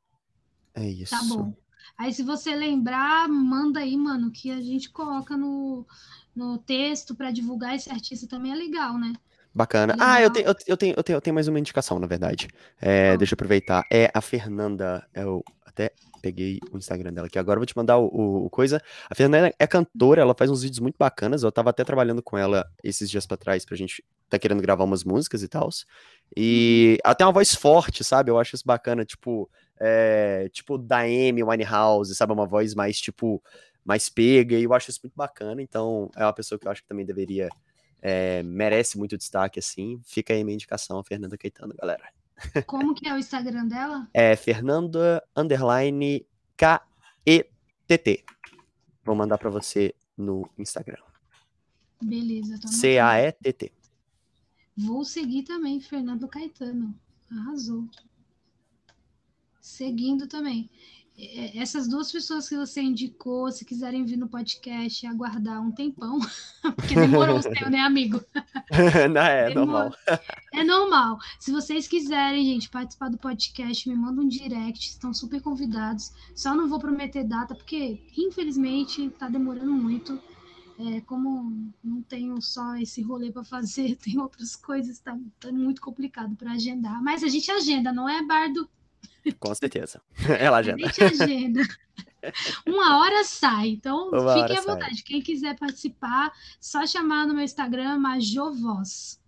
é isso.
Tá bom. Aí se você lembrar, manda aí, mano, que a gente coloca no, no texto para divulgar esse artista também é legal, né?
Bacana. É ah, eu tenho, eu, tenho, eu, tenho, eu tenho mais uma indicação, na verdade. É, deixa eu aproveitar. É a Fernanda. Eu até peguei o Instagram dela aqui. Agora eu vou te mandar o, o, o, coisa. A Fernanda é cantora, ela faz uns vídeos muito bacanas. Eu tava até trabalhando com ela esses dias pra trás pra gente tá querendo gravar umas músicas e tal. E uhum. ela tem uma voz forte, sabe? Eu acho isso bacana, tipo, é, tipo da Amy Winehouse, sabe? Uma voz mais, tipo, mais pega. E eu acho isso muito bacana. Então, é uma pessoa que eu acho que também deveria. É, merece muito destaque, assim. Fica aí minha indicação, Fernanda Caetano, galera.
Como que é o Instagram dela?
É Fernanda underline K-E-T-T. Vou mandar para você no Instagram.
Beleza.
C-A-E-T-T.
Vou seguir também, Fernando Caetano. Arrasou. Seguindo também. É, essas duas pessoas que você indicou, se quiserem vir no podcast, aguardar um tempão, porque demorou o seu, né, amigo?
Não, é normal.
É normal. Se vocês quiserem, gente, participar do podcast, me mandam um direct, estão super convidados. Só não vou prometer data, porque, infelizmente, tá demorando muito. É, como não tenho só esse rolê para fazer, tem outras coisas, tá, tá muito complicado para agendar. Mas a gente agenda, não é, Bardo?
Com certeza. Ela agenda.
A gente agenda. Uma hora sai, então Uma fiquem à vontade. Sai. Quem quiser participar, só chamar no meu Instagram, Majovoz.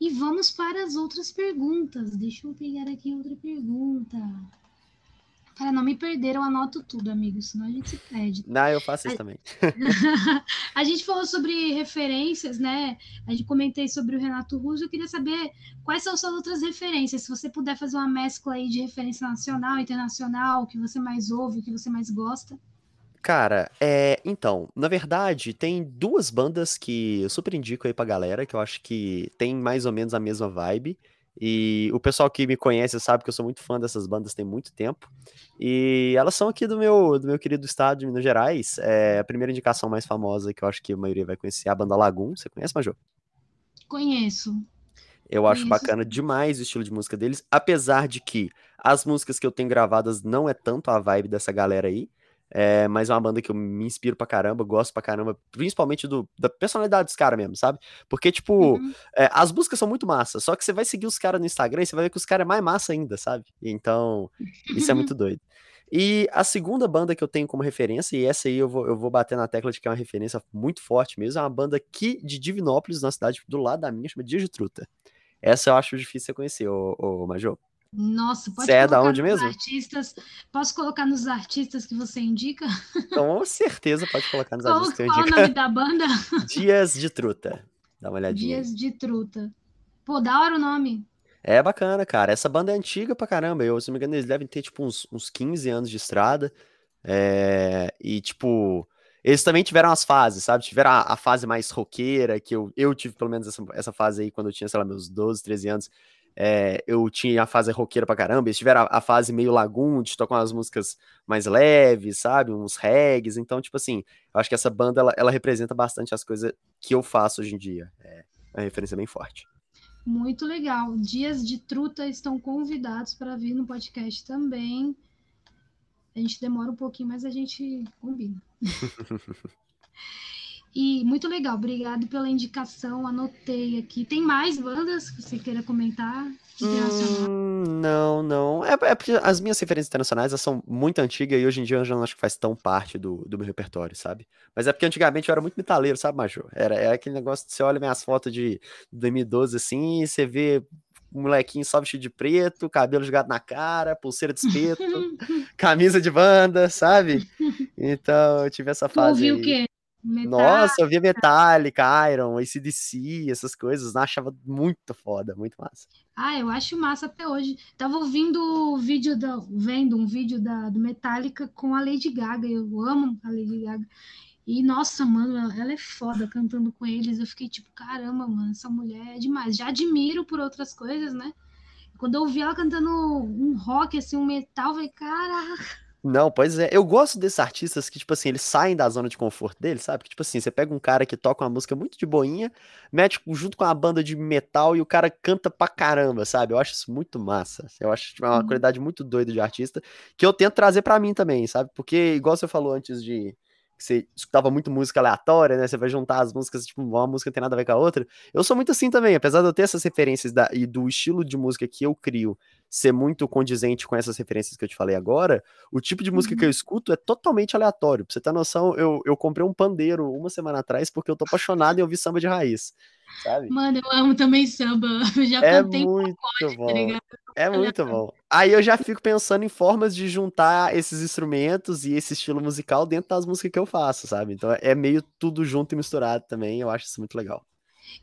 E vamos para as outras perguntas. Deixa eu pegar aqui outra pergunta. Para não me perder, eu anoto tudo, amigos, senão a gente se perde.
Não, eu faço isso a... também.
a gente falou sobre referências, né? A gente comentei sobre o Renato Russo. Eu queria saber quais são suas outras referências. Se você puder fazer uma mescla aí de referência nacional, internacional, o que você mais ouve, o que você mais gosta.
Cara, é, então, na verdade, tem duas bandas que eu super indico aí pra galera, que eu acho que tem mais ou menos a mesma vibe. E o pessoal que me conhece sabe que eu sou muito fã dessas bandas tem muito tempo. E elas são aqui do meu, do meu querido estado de Minas Gerais. É a primeira indicação mais famosa que eu acho que a maioria vai conhecer é a banda Lagoon. Você conhece, Major?
Conheço.
Eu acho bacana demais o estilo de música deles, apesar de que as músicas que eu tenho gravadas não é tanto a vibe dessa galera aí. É, mas é uma banda que eu me inspiro pra caramba, gosto pra caramba, principalmente do, da personalidade dos caras mesmo, sabe? Porque, tipo, uhum. é, as músicas são muito massa, só que você vai seguir os caras no Instagram e você vai ver que os caras é mais massa ainda, sabe? Então, isso é muito doido. E a segunda banda que eu tenho como referência, e essa aí eu vou, eu vou bater na tecla de que é uma referência muito forte mesmo, é uma banda aqui de Divinópolis, na cidade do lado da minha, chama Dias de Truta. Essa eu acho difícil você conhecer, ô, ô Major.
Nossa, pode você é da onde mesmo? Artistas, posso colocar nos artistas que você indica?
Com certeza pode colocar nos
qual,
artistas que eu
indico. Qual o nome da banda?
Dias de Truta. Dá uma olhadinha.
Dias de Truta. Pô, da hora o nome.
É bacana, cara. Essa banda é antiga pra caramba. Eu, se não me engano, eles devem ter, tipo, uns, uns 15 anos de estrada. É... E, tipo, eles também tiveram as fases, sabe? Tiveram a, a, fase mais roqueira, que eu, eu tive pelo menos essa, essa fase aí quando eu tinha, sei lá, meus 12, 13 anos. É, eu tinha a fase roqueira pra caramba, eles tiveram a, a fase meio lagoon, de tocar umas músicas mais leves, sabe? Uns regs. Então, tipo assim, eu acho que essa banda, ela, ela representa bastante as coisas que eu faço hoje em dia. É uma referência bem forte.
Muito legal. Dias de Truta estão convidados para vir no podcast também. A gente demora um pouquinho, mas a gente combina. E muito legal, obrigado pela indicação, anotei aqui. Tem mais bandas que você queira comentar?
Hum, não, não. É, é, porque as minhas referências internacionais são muito antigas e hoje em dia eu já não acho que faz tão parte do, do meu repertório, sabe? Mas é porque antigamente eu era muito metaleiro, sabe, Major? Era, é aquele negócio de você olha minhas fotos de 2012 assim e você vê um molequinho só vestido de preto, cabelo jogado na cara, pulseira de espeto, camisa de banda, sabe? Então eu tive essa fase.
Tu ouviu o quê?
Metallica. Nossa, eu via Metallica, Iron, ACDC, essas coisas, né? achava muito foda, muito massa.
Ah, eu acho massa até hoje. Tava ouvindo o vídeo da, vendo um vídeo da, do Metallica com a Lady Gaga, eu amo a Lady Gaga. E, nossa, mano, ela é foda cantando com eles. Eu fiquei tipo, caramba, mano, essa mulher é demais. Já admiro por outras coisas, né? Quando eu ouvi ela cantando um rock, assim, um metal, eu falei, caraca
não, pois é. Eu gosto desses artistas que, tipo assim, eles saem da zona de conforto deles, sabe? Que, tipo assim, você pega um cara que toca uma música muito de boinha, mete junto com uma banda de metal e o cara canta pra caramba, sabe? Eu acho isso muito massa. Eu acho tipo, uma qualidade muito doida de artista que eu tento trazer para mim também, sabe? Porque, igual você falou antes de, você escutava muito música aleatória, né? Você vai juntar as músicas, tipo, uma música não tem nada a ver com a outra. Eu sou muito assim também, apesar de eu ter essas referências da, e do estilo de música que eu crio ser muito condizente com essas referências que eu te falei agora, o tipo de música uhum. que eu uhum. escuto é totalmente aleatório. Pra você ter noção, eu, eu comprei um pandeiro uma semana atrás porque eu tô apaixonado em ouvir samba de raiz. Sabe?
Mano, eu amo também samba. Eu já
é muito pacote, tá bom. Tá é muito bom. Aí eu já fico pensando em formas de juntar esses instrumentos e esse estilo musical dentro das músicas que eu faço, sabe? Então é meio tudo junto e misturado também. Eu acho isso muito legal.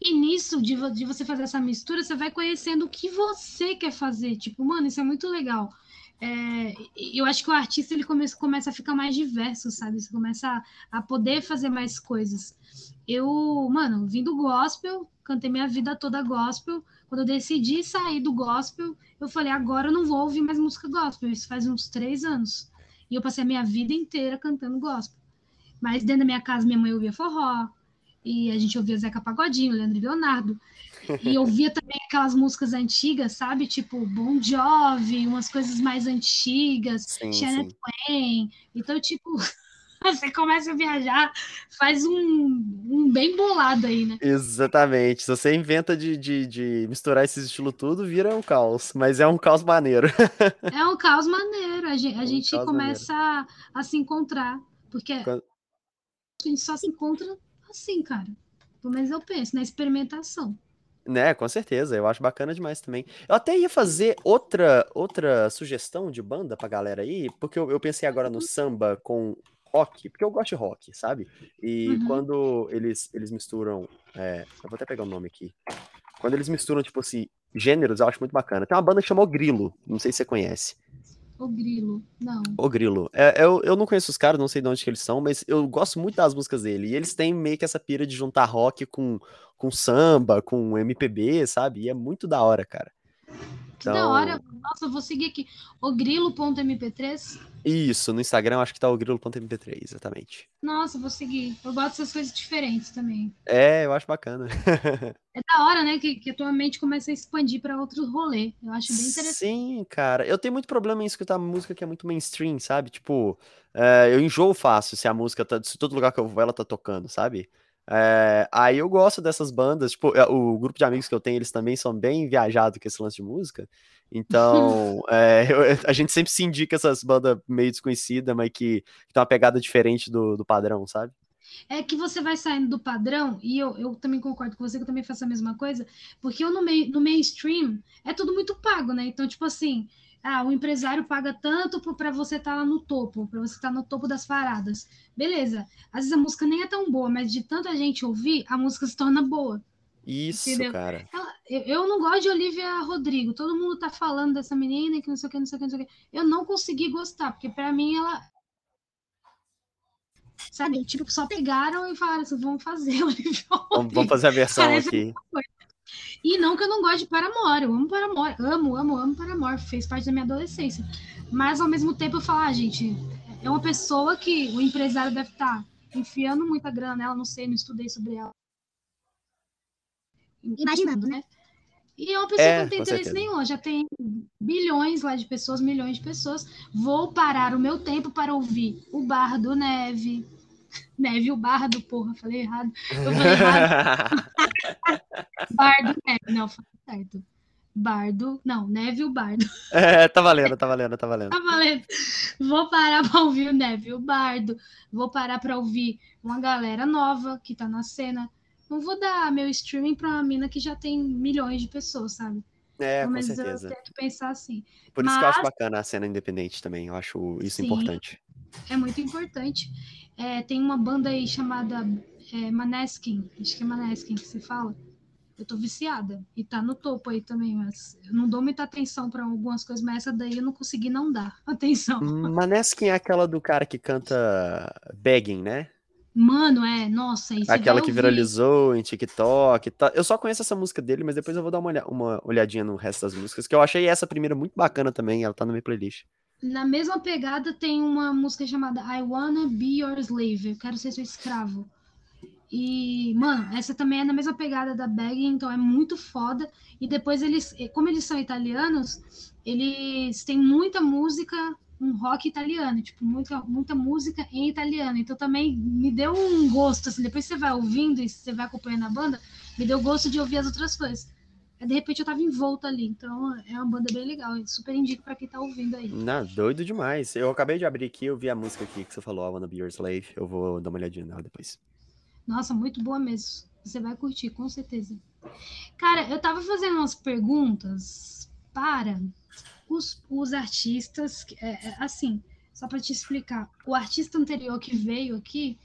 E nisso, de, de você fazer essa mistura, você vai conhecendo o que você quer fazer. Tipo, mano, isso é muito legal. É, eu acho que o artista ele começa, começa a ficar mais diverso, sabe? Você começa a, a, poder fazer mais coisas. Eu, mano, vim do gospel, cantei minha vida toda gospel. Quando eu decidi sair do gospel, eu falei, agora eu não vou ouvir mais música gospel. Isso faz uns três anos. E eu passei a minha vida inteira cantando gospel. Mas dentro da minha casa, minha mãe ouvia forró, e a gente ouvia Zeca Pagodinho, Leandro e Leonardo, e ouvia também aquelas músicas antigas, sabe? Tipo Bon Jovi, umas coisas mais antigas, sim, Shania Twain. Então, tipo, você começa a viajar, faz um, um bem bolado aí, né?
Exatamente. Se você inventa de, de, de misturar esses estilos tudo, vira um caos. Mas é um caos maneiro.
é um caos maneiro. A gente, a gente começa a, a, se encontrar. Porque Quando... a gente só se encontra assim, cara. Pelo menos eu penso, na experimentação.
Né, com certeza, eu acho bacana demais também. Eu até ia fazer outra outra sugestão de banda pra galera aí, porque eu, eu pensei agora no samba com rock, porque eu gosto de rock, sabe? E uhum. quando eles, eles misturam. É, eu vou até pegar o nome aqui. Quando eles misturam, tipo assim, gêneros, eu acho muito bacana. Tem uma banda que chamou Grilo, não sei se você conhece.
O Grilo, não. O
Grilo. É, eu, eu não conheço os caras, não sei de onde que eles são, mas eu gosto muito das músicas dele. E eles têm meio que essa pira de juntar rock com, com samba, com MPB, sabe? E é muito da hora, cara.
Que da hora. Nossa, vou seguir aqui. O grilo.mp3.
Isso, no Instagram acho que tá o grilo.mp3, exatamente.
Nossa, vou seguir. Eu gosto dessas coisas diferentes também.
É, eu acho bacana.
é da hora, né? Que, que a tua mente começa a expandir para outros rolês. Eu acho bem interessante.
Sim, cara. Eu tenho muito problema em escutar música que é muito mainstream, sabe? Tipo, é, eu enjoo fácil se a música tá. Se todo lugar que eu vou ela tá tocando, sabe? É, aí eu gosto dessas bandas, tipo, é, o grupo de amigos que eu tenho, eles também são bem viajados com esse lance de música. Então, é, eu, a gente sempre se indica essas bandas meio desconhecidas, mas que, que tem uma pegada diferente do, do padrão, sabe?
É que você vai saindo do padrão, e eu, eu também concordo com você que eu também faço a mesma coisa, porque eu no, meio, no mainstream é tudo muito pago, né? Então, tipo assim, ah, o empresário paga tanto para você estar tá lá no topo, para você estar tá no topo das paradas. Beleza. Às vezes a música nem é tão boa, mas de tanta gente ouvir, a música se torna boa.
Isso, entendeu? cara.
Ela, eu, eu, não gosto de Olivia Rodrigo. Todo mundo tá falando dessa menina que não sei o que, não sei o que, não sei o que. Eu não consegui gostar, porque para mim ela. Sabe, tipo, só pegaram e falaram assim: vamos fazer Olivia
Rodrigo. Vamos fazer a versão Parece aqui.
E não que eu não goste de Paramore, eu amo Paramore, amo, amo, amo Paramore, fez parte da minha adolescência. Mas ao mesmo tempo eu falo, ah, gente, é uma pessoa que o empresário deve estar tá enfiando muita grana nela, não sei, não estudei sobre ela. Imaginando, né? E é uma pessoa é, que não tem interesse certeza. nenhum, já tem bilhões lá de pessoas, milhões de pessoas. Vou parar o meu tempo para ouvir o Bar do Neve, Neve, o Bardo, porra, falei errado. Eu falei errado. Bardo, Neve, não, falei certo. Bardo, não, Neve, o Bardo.
É, tá valendo, tá valendo, tá valendo.
Tá valendo. Vou parar pra ouvir o Neve, o Bardo. Vou parar pra ouvir uma galera nova que tá na cena. Não vou dar meu streaming pra uma mina que já tem milhões de pessoas, sabe?
É, Mas com certeza.
eu tento pensar assim.
Por isso Mas... que eu acho bacana a cena independente também. Eu acho isso Sim, importante.
É muito importante. É, tem uma banda aí chamada é, Maneskin, acho que é Maneskin que se fala. Eu tô viciada e tá no topo aí também, mas eu não dou muita atenção para algumas coisas, mas essa daí eu não consegui não dar atenção.
Maneskin é aquela do cara que canta Begging, né?
Mano, é, nossa, isso
Aquela que viralizou em TikTok. Tá. Eu só conheço essa música dele, mas depois eu vou dar uma, uma olhadinha no resto das músicas, que eu achei essa primeira muito bacana também, ela tá na minha playlist.
Na mesma pegada tem uma música chamada I Wanna Be Your Slave. Eu quero ser seu escravo. E, mano, essa também é na mesma pegada da Bag, então é muito foda. E depois eles, como eles são italianos, eles têm muita música, um rock italiano, tipo, muita, muita música em italiano. Então também me deu um gosto, assim, depois você vai ouvindo e você vai acompanhando a banda, me deu gosto de ouvir as outras coisas de repente eu tava envolta ali. Então é uma banda bem legal. Eu super indico pra quem tá ouvindo aí.
Não, doido demais. Eu acabei de abrir aqui, eu vi a música aqui que você falou, I Wanna Be Your Slave. Eu vou dar uma olhadinha nela depois.
Nossa, muito boa mesmo. Você vai curtir, com certeza. Cara, eu tava fazendo umas perguntas para os, os artistas. É, é assim, só para te explicar. O artista anterior que veio aqui,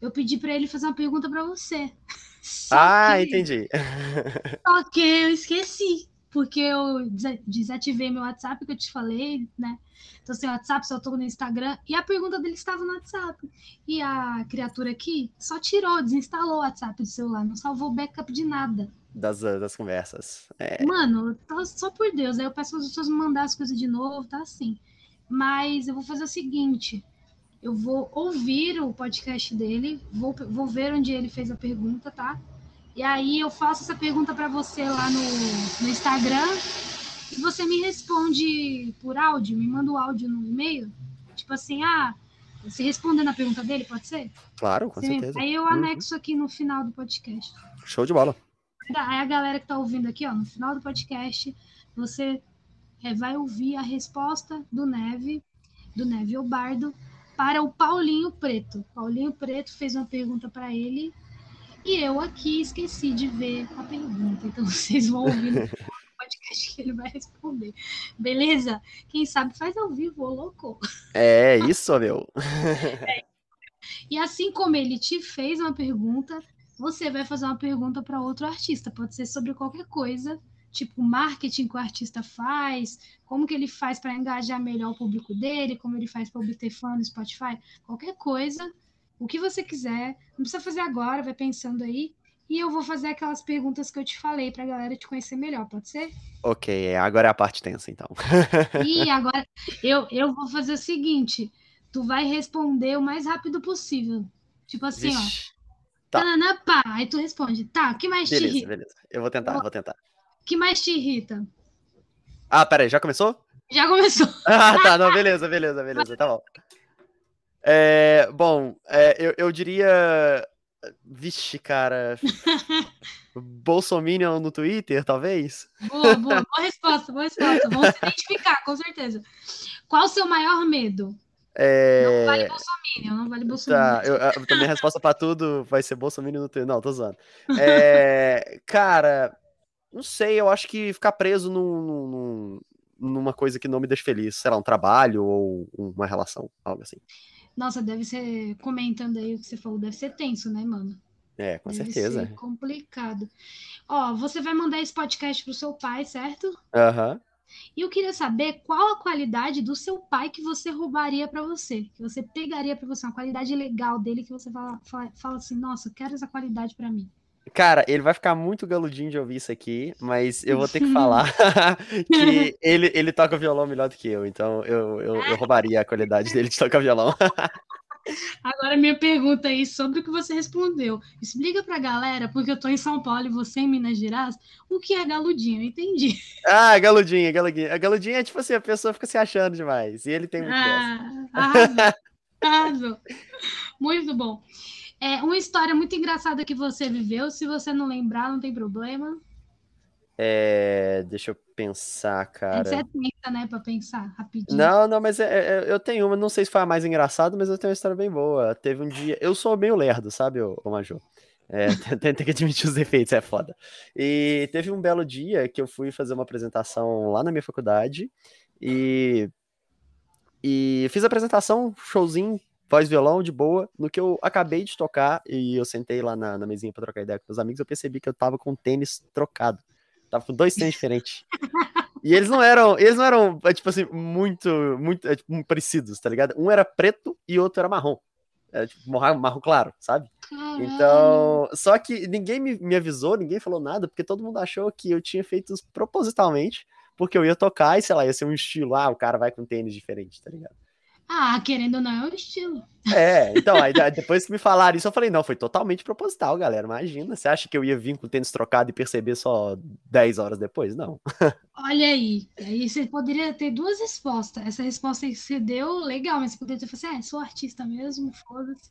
eu pedi para ele fazer uma pergunta para você.
Só ah, que... entendi.
Só que eu esqueci, porque eu desativei meu WhatsApp, que eu te falei, né? Então, seu WhatsApp só tô no Instagram. E a pergunta dele estava no WhatsApp. E a criatura aqui só tirou, desinstalou o WhatsApp do celular, não salvou o backup de nada.
Das, das conversas. É.
Mano, tá, só por Deus. Aí eu peço as pessoas me mandar as coisas de novo, tá assim. Mas eu vou fazer o seguinte: eu vou ouvir o podcast dele, vou, vou ver onde ele fez a pergunta, tá? E aí eu faço essa pergunta para você lá no, no Instagram e você me responde por áudio, me manda o áudio no e-mail. Tipo assim, ah, você respondendo a pergunta dele, pode ser?
Claro, com
você
certeza.
Me... Aí eu uhum. anexo uhum. aqui no final do podcast.
Show de bola.
Aí a galera que tá ouvindo aqui, ó, no final do podcast, você é, vai ouvir a resposta do Neve, do Neve Obardo, para o Paulinho Preto. Paulinho Preto fez uma pergunta para ele e eu aqui esqueci de ver a pergunta. Então vocês vão ouvir no podcast que ele vai responder. Beleza? Quem sabe faz ao vivo, ô louco.
É isso, meu.
É. E assim como ele te fez uma pergunta, você vai fazer uma pergunta para outro artista. Pode ser sobre qualquer coisa tipo marketing que o artista faz, como que ele faz para engajar melhor o público dele, como ele faz para obter fã no Spotify, qualquer coisa, o que você quiser, não precisa fazer agora, vai pensando aí, e eu vou fazer aquelas perguntas que eu te falei para a galera te conhecer melhor, pode ser?
Ok, agora é a parte tensa, então.
E agora eu, eu vou fazer o seguinte: tu vai responder o mais rápido possível. Tipo assim, Vixe. ó. Tá. pá. Aí tu responde, tá, o que mais
beleza,
te irrita?
Beleza, eu vou tentar, eu vou tentar.
O que mais te irrita?
Ah, peraí, já começou?
Já começou.
ah, tá, não, beleza, beleza, beleza, tá bom. É, bom, é, eu, eu diria Vixe, cara. Bolsominion no Twitter, talvez?
Boa, boa, boa resposta, boa resposta. Vamos se identificar, com certeza. Qual o seu maior medo?
É...
Não vale Bolsominion, não vale Bolsominion.
Tá, eu, a minha resposta pra tudo vai ser Bolsominion no Twitter. Não, tô zoando. É, cara, não sei, eu acho que ficar preso num, num, numa coisa que não me deixa feliz, sei lá, um trabalho ou uma relação, algo assim.
Nossa, deve ser, comentando aí o que você falou, deve ser tenso, né, mano?
É, com
deve
certeza.
Ser complicado. Ó, você vai mandar esse podcast pro seu pai, certo?
Aham. Uhum.
E eu queria saber qual a qualidade do seu pai que você roubaria para você, que você pegaria para você, uma qualidade legal dele que você fala, fala, fala assim, nossa, quero essa qualidade para mim.
Cara, ele vai ficar muito galudinho de ouvir isso aqui, mas eu vou ter que falar que ele, ele toca violão melhor do que eu, então eu, eu, eu roubaria a qualidade dele de tocar violão.
Agora, minha pergunta aí sobre o que você respondeu. Explica pra galera, porque eu tô em São Paulo e você em Minas Gerais, o que é galudinho? Eu entendi.
Ah, galudinho, galudinho. A galudinho é tipo assim, a pessoa fica se achando demais, e ele tem muito
ah, arrasou, arrasou. Muito bom. É uma história muito engraçada que você viveu. Se você não lembrar, não tem problema.
É, deixa eu pensar, cara.
Você tenta, né, pra pensar rapidinho.
Não, não, mas é, é, eu tenho uma, não sei se foi a mais engraçada, mas eu tenho uma história bem boa. Teve um dia. Eu sou meio lerdo, sabe, ô, ô Major? É, tem, tem, que admitir os defeitos, é foda. E teve um belo dia que eu fui fazer uma apresentação lá na minha faculdade e. E fiz a apresentação, showzinho, voz violão de boa. No que eu acabei de tocar e eu sentei lá na, na mesinha pra trocar ideia com meus amigos, eu percebi que eu tava com tênis trocado. Tava com dois tênis diferentes. E eles não eram, eles não eram, é, tipo assim, muito, muito é, tipo, parecidos, tá ligado? Um era preto e outro era marrom. Era tipo marrom, marrom claro, sabe? Então, só que ninguém me, me avisou, ninguém falou nada, porque todo mundo achou que eu tinha feito propositalmente, porque eu ia tocar e, sei lá, ia ser um estilo, ah, o cara vai com tênis diferente, tá ligado?
Ah, querendo ou não, é o estilo.
É, então, aí depois que me falaram isso, eu falei, não, foi totalmente proposital, galera. Imagina, você acha que eu ia vir com o tênis trocado e perceber só 10 horas depois? Não.
Olha aí, aí você poderia ter duas respostas. Essa resposta que você deu, legal, mas você poderia ter falado assim, é, sou artista mesmo, foda-se.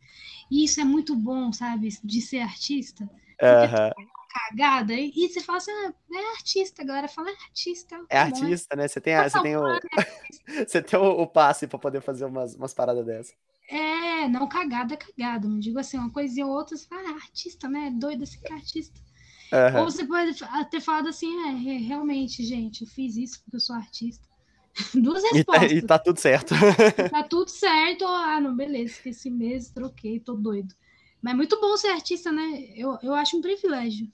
E isso é muito bom, sabe, de ser artista.
Uhum
cagada, e, e você fala assim, ah, é artista, a galera fala, é artista.
É tá artista, né? Você tem, a, você tem o, você tem o, o passe para poder fazer umas, umas paradas dessas.
É, não cagada é cagada, não digo assim, uma coisinha ou outra, você fala, ah, artista, né? Doido esse que é artista. Uhum. Ou você pode ter falado assim, é, realmente, gente, eu fiz isso porque eu sou artista. Duas respostas.
E tá, e tá tudo certo.
tá tudo certo. Ah, não, beleza, esse mês troquei, tô doido. Mas é muito bom ser artista, né? Eu, eu acho um privilégio.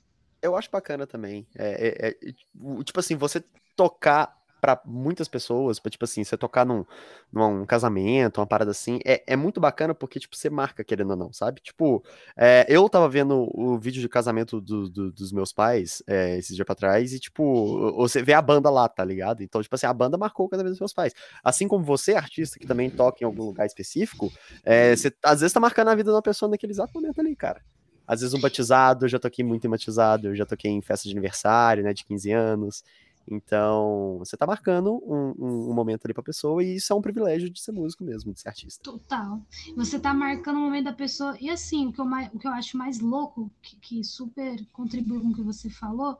Eu acho bacana também. É, é, é tipo assim, você tocar para muitas pessoas, pra, tipo assim, você tocar num, num casamento, uma parada assim, é, é muito bacana porque, tipo, você marca, querendo ou não, sabe? Tipo, é, eu tava vendo o vídeo de casamento do, do, dos meus pais é, esses dias pra trás e, tipo, você vê a banda lá, tá ligado? Então, tipo assim, a banda marcou o casamento dos meus pais. Assim como você, artista, que também toca em algum lugar específico, é, você às vezes tá marcando a vida de uma pessoa naquele exato momento ali, cara. Às vezes um batizado, eu já toquei muito em batizado, eu já toquei em festa de aniversário, né, de 15 anos. Então, você tá marcando um, um, um momento ali pra pessoa e isso é um privilégio de ser músico mesmo, de ser artista.
Total. Você tá marcando o momento da pessoa. E assim, o que eu, o que eu acho mais louco, que, que super contribui com o que você falou,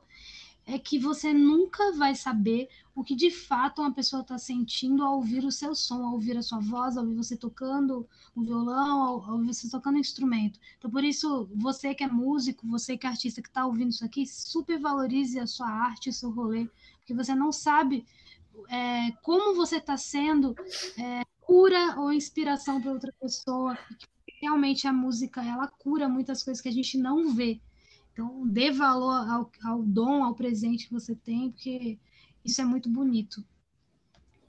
é que você nunca vai saber o que de fato uma pessoa está sentindo ao ouvir o seu som, ao ouvir a sua voz, ao ouvir você tocando o violão, ao, ouvir você tocando instrumento. Então, por isso, você que é músico, você que é artista que está ouvindo isso aqui, super valorize a sua arte, o seu rolê, porque você não sabe é, como você está sendo é, cura ou inspiração para outra pessoa. Realmente a música ela cura muitas coisas que a gente não vê. Então, dê valor ao, ao dom, ao presente que você tem, porque isso é muito bonito.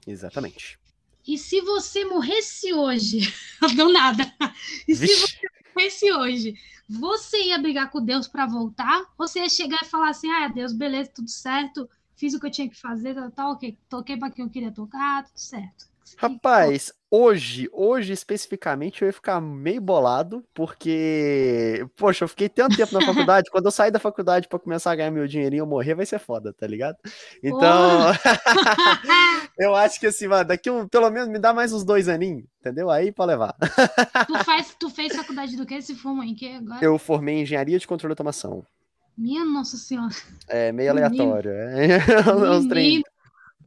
Exatamente.
E se você morresse hoje, do nada, e se você esse hoje, você ia brigar com Deus para voltar? Ou você ia chegar e falar assim: ah, Deus, beleza, tudo certo, fiz o que eu tinha que fazer, tá, tá ok, toquei para quem eu queria tocar, tudo certo.
Rapaz, hoje, hoje especificamente, eu ia ficar meio bolado, porque, poxa, eu fiquei tanto tempo na faculdade, quando eu sair da faculdade para começar a ganhar meu dinheirinho, eu morrer, vai ser foda, tá ligado? Então, eu acho que assim, mano, daqui um, pelo menos me dá mais uns dois aninhos, entendeu? Aí pra levar.
tu, faz, tu fez faculdade do que? Se formou em que agora?
Eu formei em engenharia de controle de automação.
Minha nossa senhora.
É meio aleatório. É. Uns
três,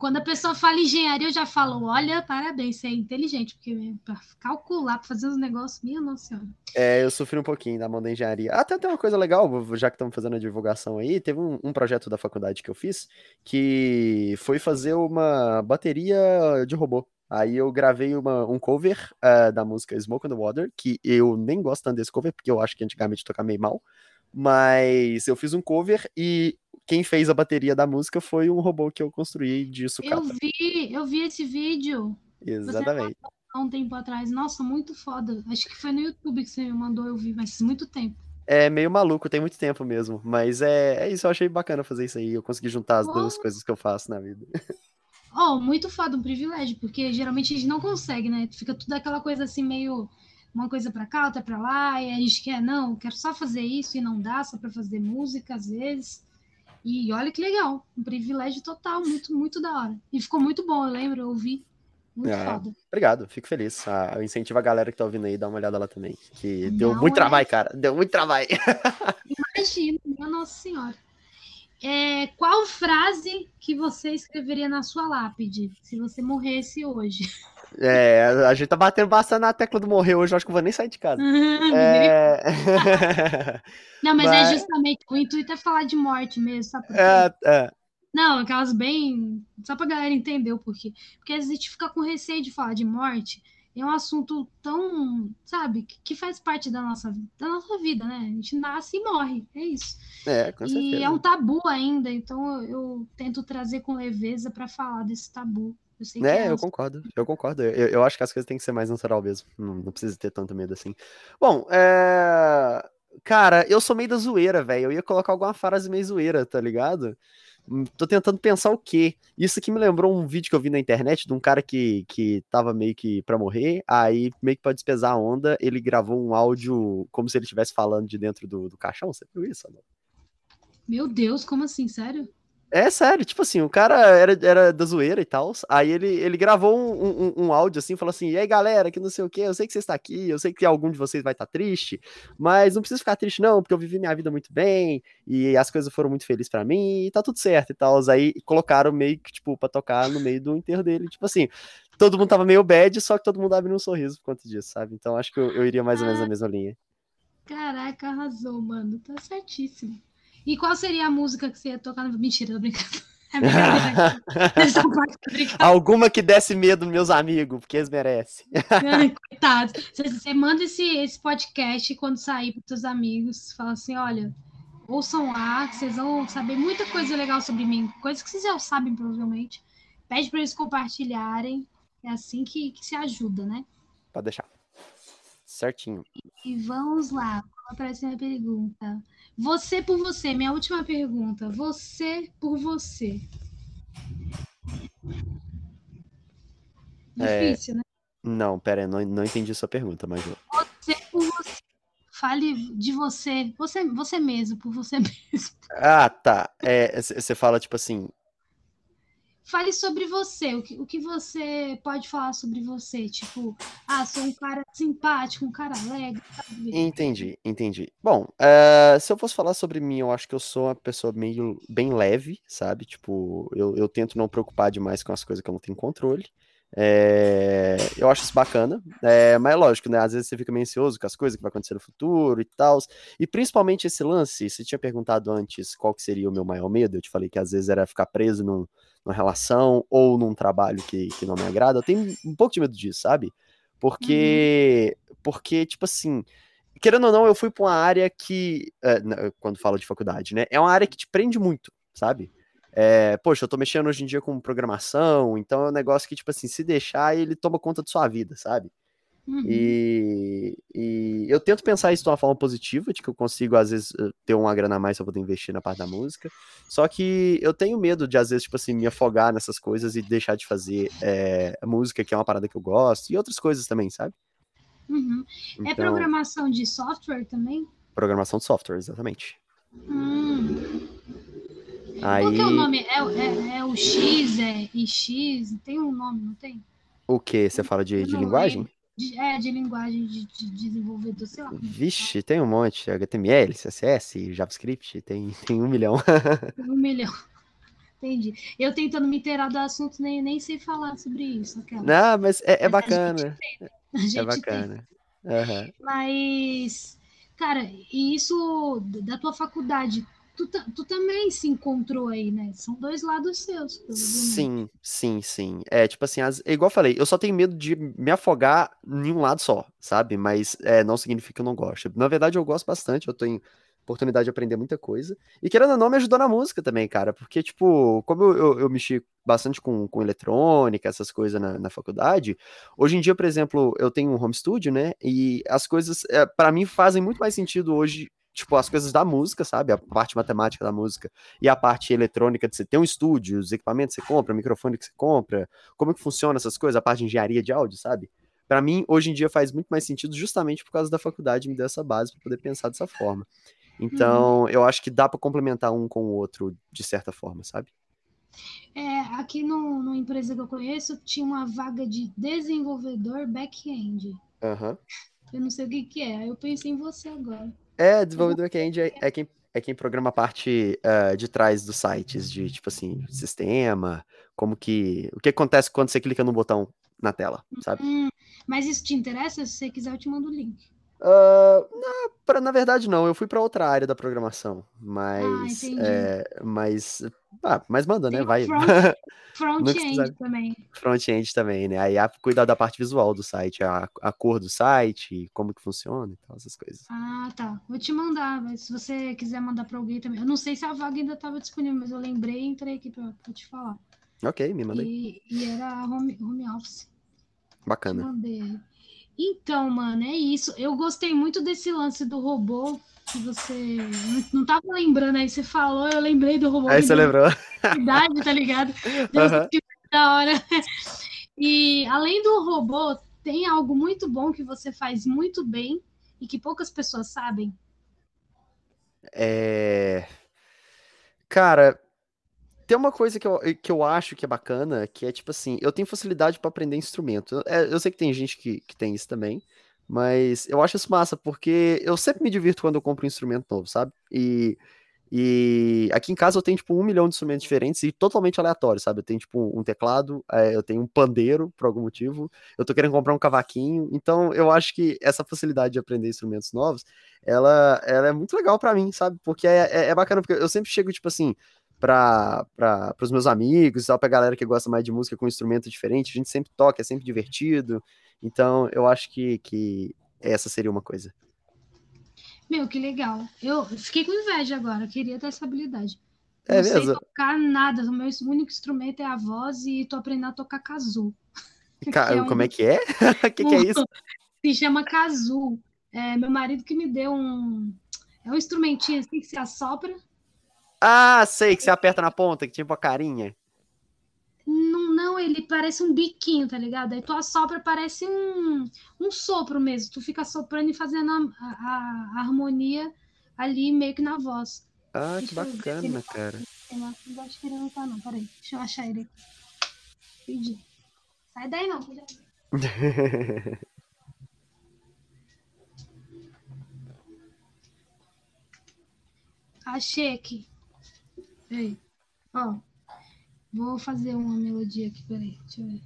quando a pessoa fala engenharia, eu já falo, olha, parabéns, você é inteligente, porque para calcular, para fazer os negócios, minha nossa senhora.
É, eu sofri um pouquinho da mão da engenharia. Até tem uma coisa legal, já que estamos fazendo a divulgação aí, teve um, um, projeto da faculdade que eu fiz, que foi fazer uma bateria de robô. Aí eu gravei uma, um cover uh, da música Smoke on the Water, que eu nem gosto tanto desse cover, porque eu acho que antigamente tocava meio mal. Mas eu fiz um cover e quem fez a bateria da música foi um robô que eu construí de sucata.
Eu vi, eu vi esse vídeo.
Exatamente.
Há um tempo atrás. Nossa, muito foda. Acho que foi no YouTube que você me mandou, eu vi, mas muito tempo.
É meio maluco, tem muito tempo mesmo. Mas é, é isso, eu achei bacana fazer isso aí. Eu consegui juntar as oh. duas coisas que eu faço na vida.
Oh, muito foda, um privilégio, porque geralmente a gente não consegue, né? Fica tudo aquela coisa assim, meio uma coisa para cá, outra para lá, e a gente quer, não, quero só fazer isso e não dá, só para fazer música às vezes. E olha que legal, um privilégio total, muito, muito da hora. E ficou muito bom, eu lembro, eu ouvi. Muito ah, foda.
Obrigado, fico feliz. Ah, eu incentivo a galera que tá ouvindo aí, dá uma olhada lá também. Que deu não muito é... trabalho, cara. Deu muito trabalho.
Imagina, minha Nossa Senhora. É, qual frase que você escreveria na sua lápide se você morresse hoje?
É, a gente tá batendo bastante na tecla do morrer hoje, eu acho que eu vou nem sair de casa. é...
Não, mas, é mas, é justamente, o intuito é falar de morte mesmo, sabe? É, é. Não, aquelas bem. Só pra galera entender o porquê. Porque a gente fica com receio de falar de morte. É um assunto tão, sabe, que faz parte da nossa, da nossa vida, né? A gente nasce e morre, é isso.
É, com certeza.
E é um tabu ainda, então eu, eu tento trazer com leveza para falar desse tabu.
Eu sei é, eu concordo, eu concordo. Eu, eu, acho que as coisas têm que ser mais natural mesmo. Não, não precisa ter tanto medo assim. Bom, é... Cara, eu sou meio da zoeira, velho. Eu ia colocar alguma frase meio zoeira, tá ligado? Hum, tô tentando pensar o quê. Isso aqui me lembrou um vídeo que eu vi na internet de um cara que, que tava meio que pra morrer, aí meio que pra despesar a onda, ele gravou um áudio como se ele estivesse falando de dentro do, do caixão. Você viu isso?
Meu Deus, como assim? Sério?
É sério, tipo assim, o cara era, era da zoeira e tal. Aí ele, ele gravou um, um, um, áudio assim, falou assim: E aí galera, que não sei o que, eu sei que você está aqui, eu sei que algum de vocês vai estar tá triste, mas não precisa ficar triste, não, porque eu vivi minha vida muito bem e as coisas foram muito felizes para mim e tá tudo certo e tal. Aí colocaram meio que, tipo, pra tocar no meio do enterro dele. Tipo assim, todo mundo tava meio bad, só que todo mundo abriu um sorriso por conta disso, sabe? Então acho que eu, eu iria mais ou menos na mesma linha.
Caraca, arrasou, mano. Tá certíssimo. E qual seria a música que você ia tocar? Mentira, tô brincando. É
Alguma que desse medo meus amigos, porque eles merecem.
Coitados. Você, você, manda esse, esse podcast quando sair para seus amigos, fala assim: olha, ouçam lá, que vocês vão saber muita coisa legal sobre mim, coisas que vocês já sabem, provavelmente. Pede para eles compartilharem. É assim que, que se ajuda, né?
Pode deixar. Certinho.
E vamos lá, a próxima pergunta. Você por você, minha última pergunta. Você por você.
É, Difícil, é... né? Não, pera aí, não, não entendi sua pergunta, mas.
Você por você. Fale de você, você, você mesmo, por você mesmo.
Ah, tá. Você é, fala, tipo assim,
Fale sobre você, o que, o que você pode falar sobre você? Tipo, ah, sou um cara simpático, um cara alegre. Sabe?
Entendi, entendi. Bom, uh, se eu fosse falar sobre mim, eu acho que eu sou uma pessoa meio bem leve, sabe? Tipo, eu, eu tento não preocupar demais com as coisas que eu não tenho controle. É, eu acho isso bacana, é, mas é lógico, né? Às vezes você fica meio ansioso com as coisas que vai acontecer no futuro e tal. E principalmente esse lance, você tinha perguntado antes qual que seria o meu maior medo, eu te falei que às vezes era ficar preso num, numa relação ou num trabalho que, que não me agrada. Eu tenho um pouco de medo disso, sabe? Porque, uhum. porque tipo assim, querendo ou não, eu fui para uma área que, é, quando falo de faculdade, né? É uma área que te prende muito, sabe? É, poxa, eu tô mexendo hoje em dia com programação, então é um negócio que, tipo assim, se deixar, ele toma conta de sua vida, sabe? Uhum. E, e, eu tento pensar isso de uma forma positiva, de que eu consigo, às vezes, eh, ter uma grana a mais pra poder investir na parte da música. Só que eu tenho medo de, às vezes, tipo assim, me afogar nessas coisas e deixar de fazer é, música, que é uma parada que eu gosto, e outras coisas também, sabe?
Uhum. É então, é programação de software também?
Programação de software, exatamente.
Hum. Aí... Qual que é o nome? É, é, é o X, é IX? Tem um nome, não tem?
O que? Você fala de, de linguagem?
De, é, de linguagem de, de desenvolvedor, sei lá.
Vixe, tem um monte. HTML, CSS, JavaScript, tem, tem um milhão.
um milhão. Entendi. Eu tentando me inteirar do assunto, nem, nem sei falar sobre isso. Aquela.
Não, mas é, é mas bacana. é bacana. Uhum.
Mas, cara, e isso da tua faculdade, tu, tu também se encontrou aí, né? São dois lados seus,
Sim, sim, sim. É, tipo assim, as, igual eu falei, eu só tenho medo de me afogar em um lado só, sabe? Mas é, não significa que eu não gosto. Na verdade, eu gosto bastante, eu tenho oportunidade de aprender muita coisa. E querendo ou não, me ajudou na música também, cara. Porque, tipo, como eu, eu, eu mexi bastante com, com eletrônica, essas coisas na, na, faculdade, hoje em dia, por exemplo, eu tenho um home studio, né? E as coisas, é, para mim, fazem muito mais sentido hoje tipo, as coisas da música, sabe? A parte matemática da música e a parte eletrônica de você ter um estúdio, os equipamentos que você compra, o microfone que você compra, como é que funciona essas coisas, a parte de engenharia de áudio, sabe? Para mim, hoje em dia faz muito mais sentido justamente por causa da faculdade me dar essa base para poder pensar dessa forma. Então, uhum. eu acho que dá para complementar um com o outro de certa forma, sabe?
É, aqui no, no empresa que eu conheço, tinha uma vaga de desenvolvedor back-end.
Uhum.
Eu não sei o que, que é, aí eu pensei em você agora.
É, desenvolvedor back-end é, é, quem, é quem programa a parte uh, de trás dos sites, de tipo assim, sistema, como que. O que acontece quando você clica no botão na tela, sabe?
Hum, mas isso te interessa? Se você quiser, eu te mando o link.
Uh, na, pra, na verdade, não. Eu fui para outra área da programação. Mas. Ah, é, mas. Ah, mas manda, né? Vai.
Front-end também.
Front-end também, né? Aí a, cuidar da parte visual do site, a, a cor do site, como que funciona e tal, essas coisas.
Ah, tá. Vou te mandar, mas se você quiser mandar para alguém também. Eu não sei se a vaga ainda estava disponível, mas eu lembrei e entrei aqui para te falar.
Ok, me mandei.
E, e era home, home office.
Bacana.
Te mandei. Então, mano, é isso. Eu gostei muito desse lance do robô que você não tava lembrando aí, você falou, eu lembrei do robô.
Aí você lembrou.
Idade, tá ligado? Deus uhum. que da hora. E além do robô, tem algo muito bom que você faz muito bem e que poucas pessoas sabem.
É. Cara, tem uma coisa que eu, que eu acho que é bacana, que é tipo assim, eu tenho facilidade para aprender instrumento. É, eu sei que tem gente que, que tem isso também, mas eu acho isso massa, porque eu sempre me divirto quando eu compro um instrumento novo, sabe? E, e aqui em casa eu tenho, tipo, um milhão de instrumentos diferentes e totalmente aleatórios, sabe? Eu tenho, tipo, um teclado, é, eu tenho um pandeiro, por algum motivo, eu tô querendo comprar um cavaquinho, então eu acho que essa facilidade de aprender instrumentos novos, ela, ela é muito legal para mim, sabe? Porque é, é, é bacana, porque eu sempre chego, tipo assim, para os meus amigos, para a galera que gosta mais de música com um instrumento diferente. A gente sempre toca, é sempre divertido. Então, eu acho que, que essa seria uma coisa.
Meu, que legal. Eu fiquei com inveja agora, queria ter essa habilidade.
É não mesmo?
sei tocar nada, o meu único instrumento é a voz e tô aprendendo a tocar kazoo.
Ca... É um... Como é que é? O que, que, é isso?
Se chama kazoo. É, meu marido que me deu um... É um instrumentinho assim que se assopra
ah, sei, que você aperta na ponta, que tipo a carinha.
Não, não, ele parece um biquinho, tá ligado? Aí tu assopra, parece um, um sopro mesmo. Tu fica soprando e fazendo a, a, a harmonia ali meio que na voz.
Ah, que bacana, tá cara.
Eu acho que ele não tá, não. Peraí, deixa eu achar ele aqui. Pedi. Sai daí, não. Achei aqui. Peraí. Ó. Vou fazer uma melodia aqui, peraí. Deixa eu ver.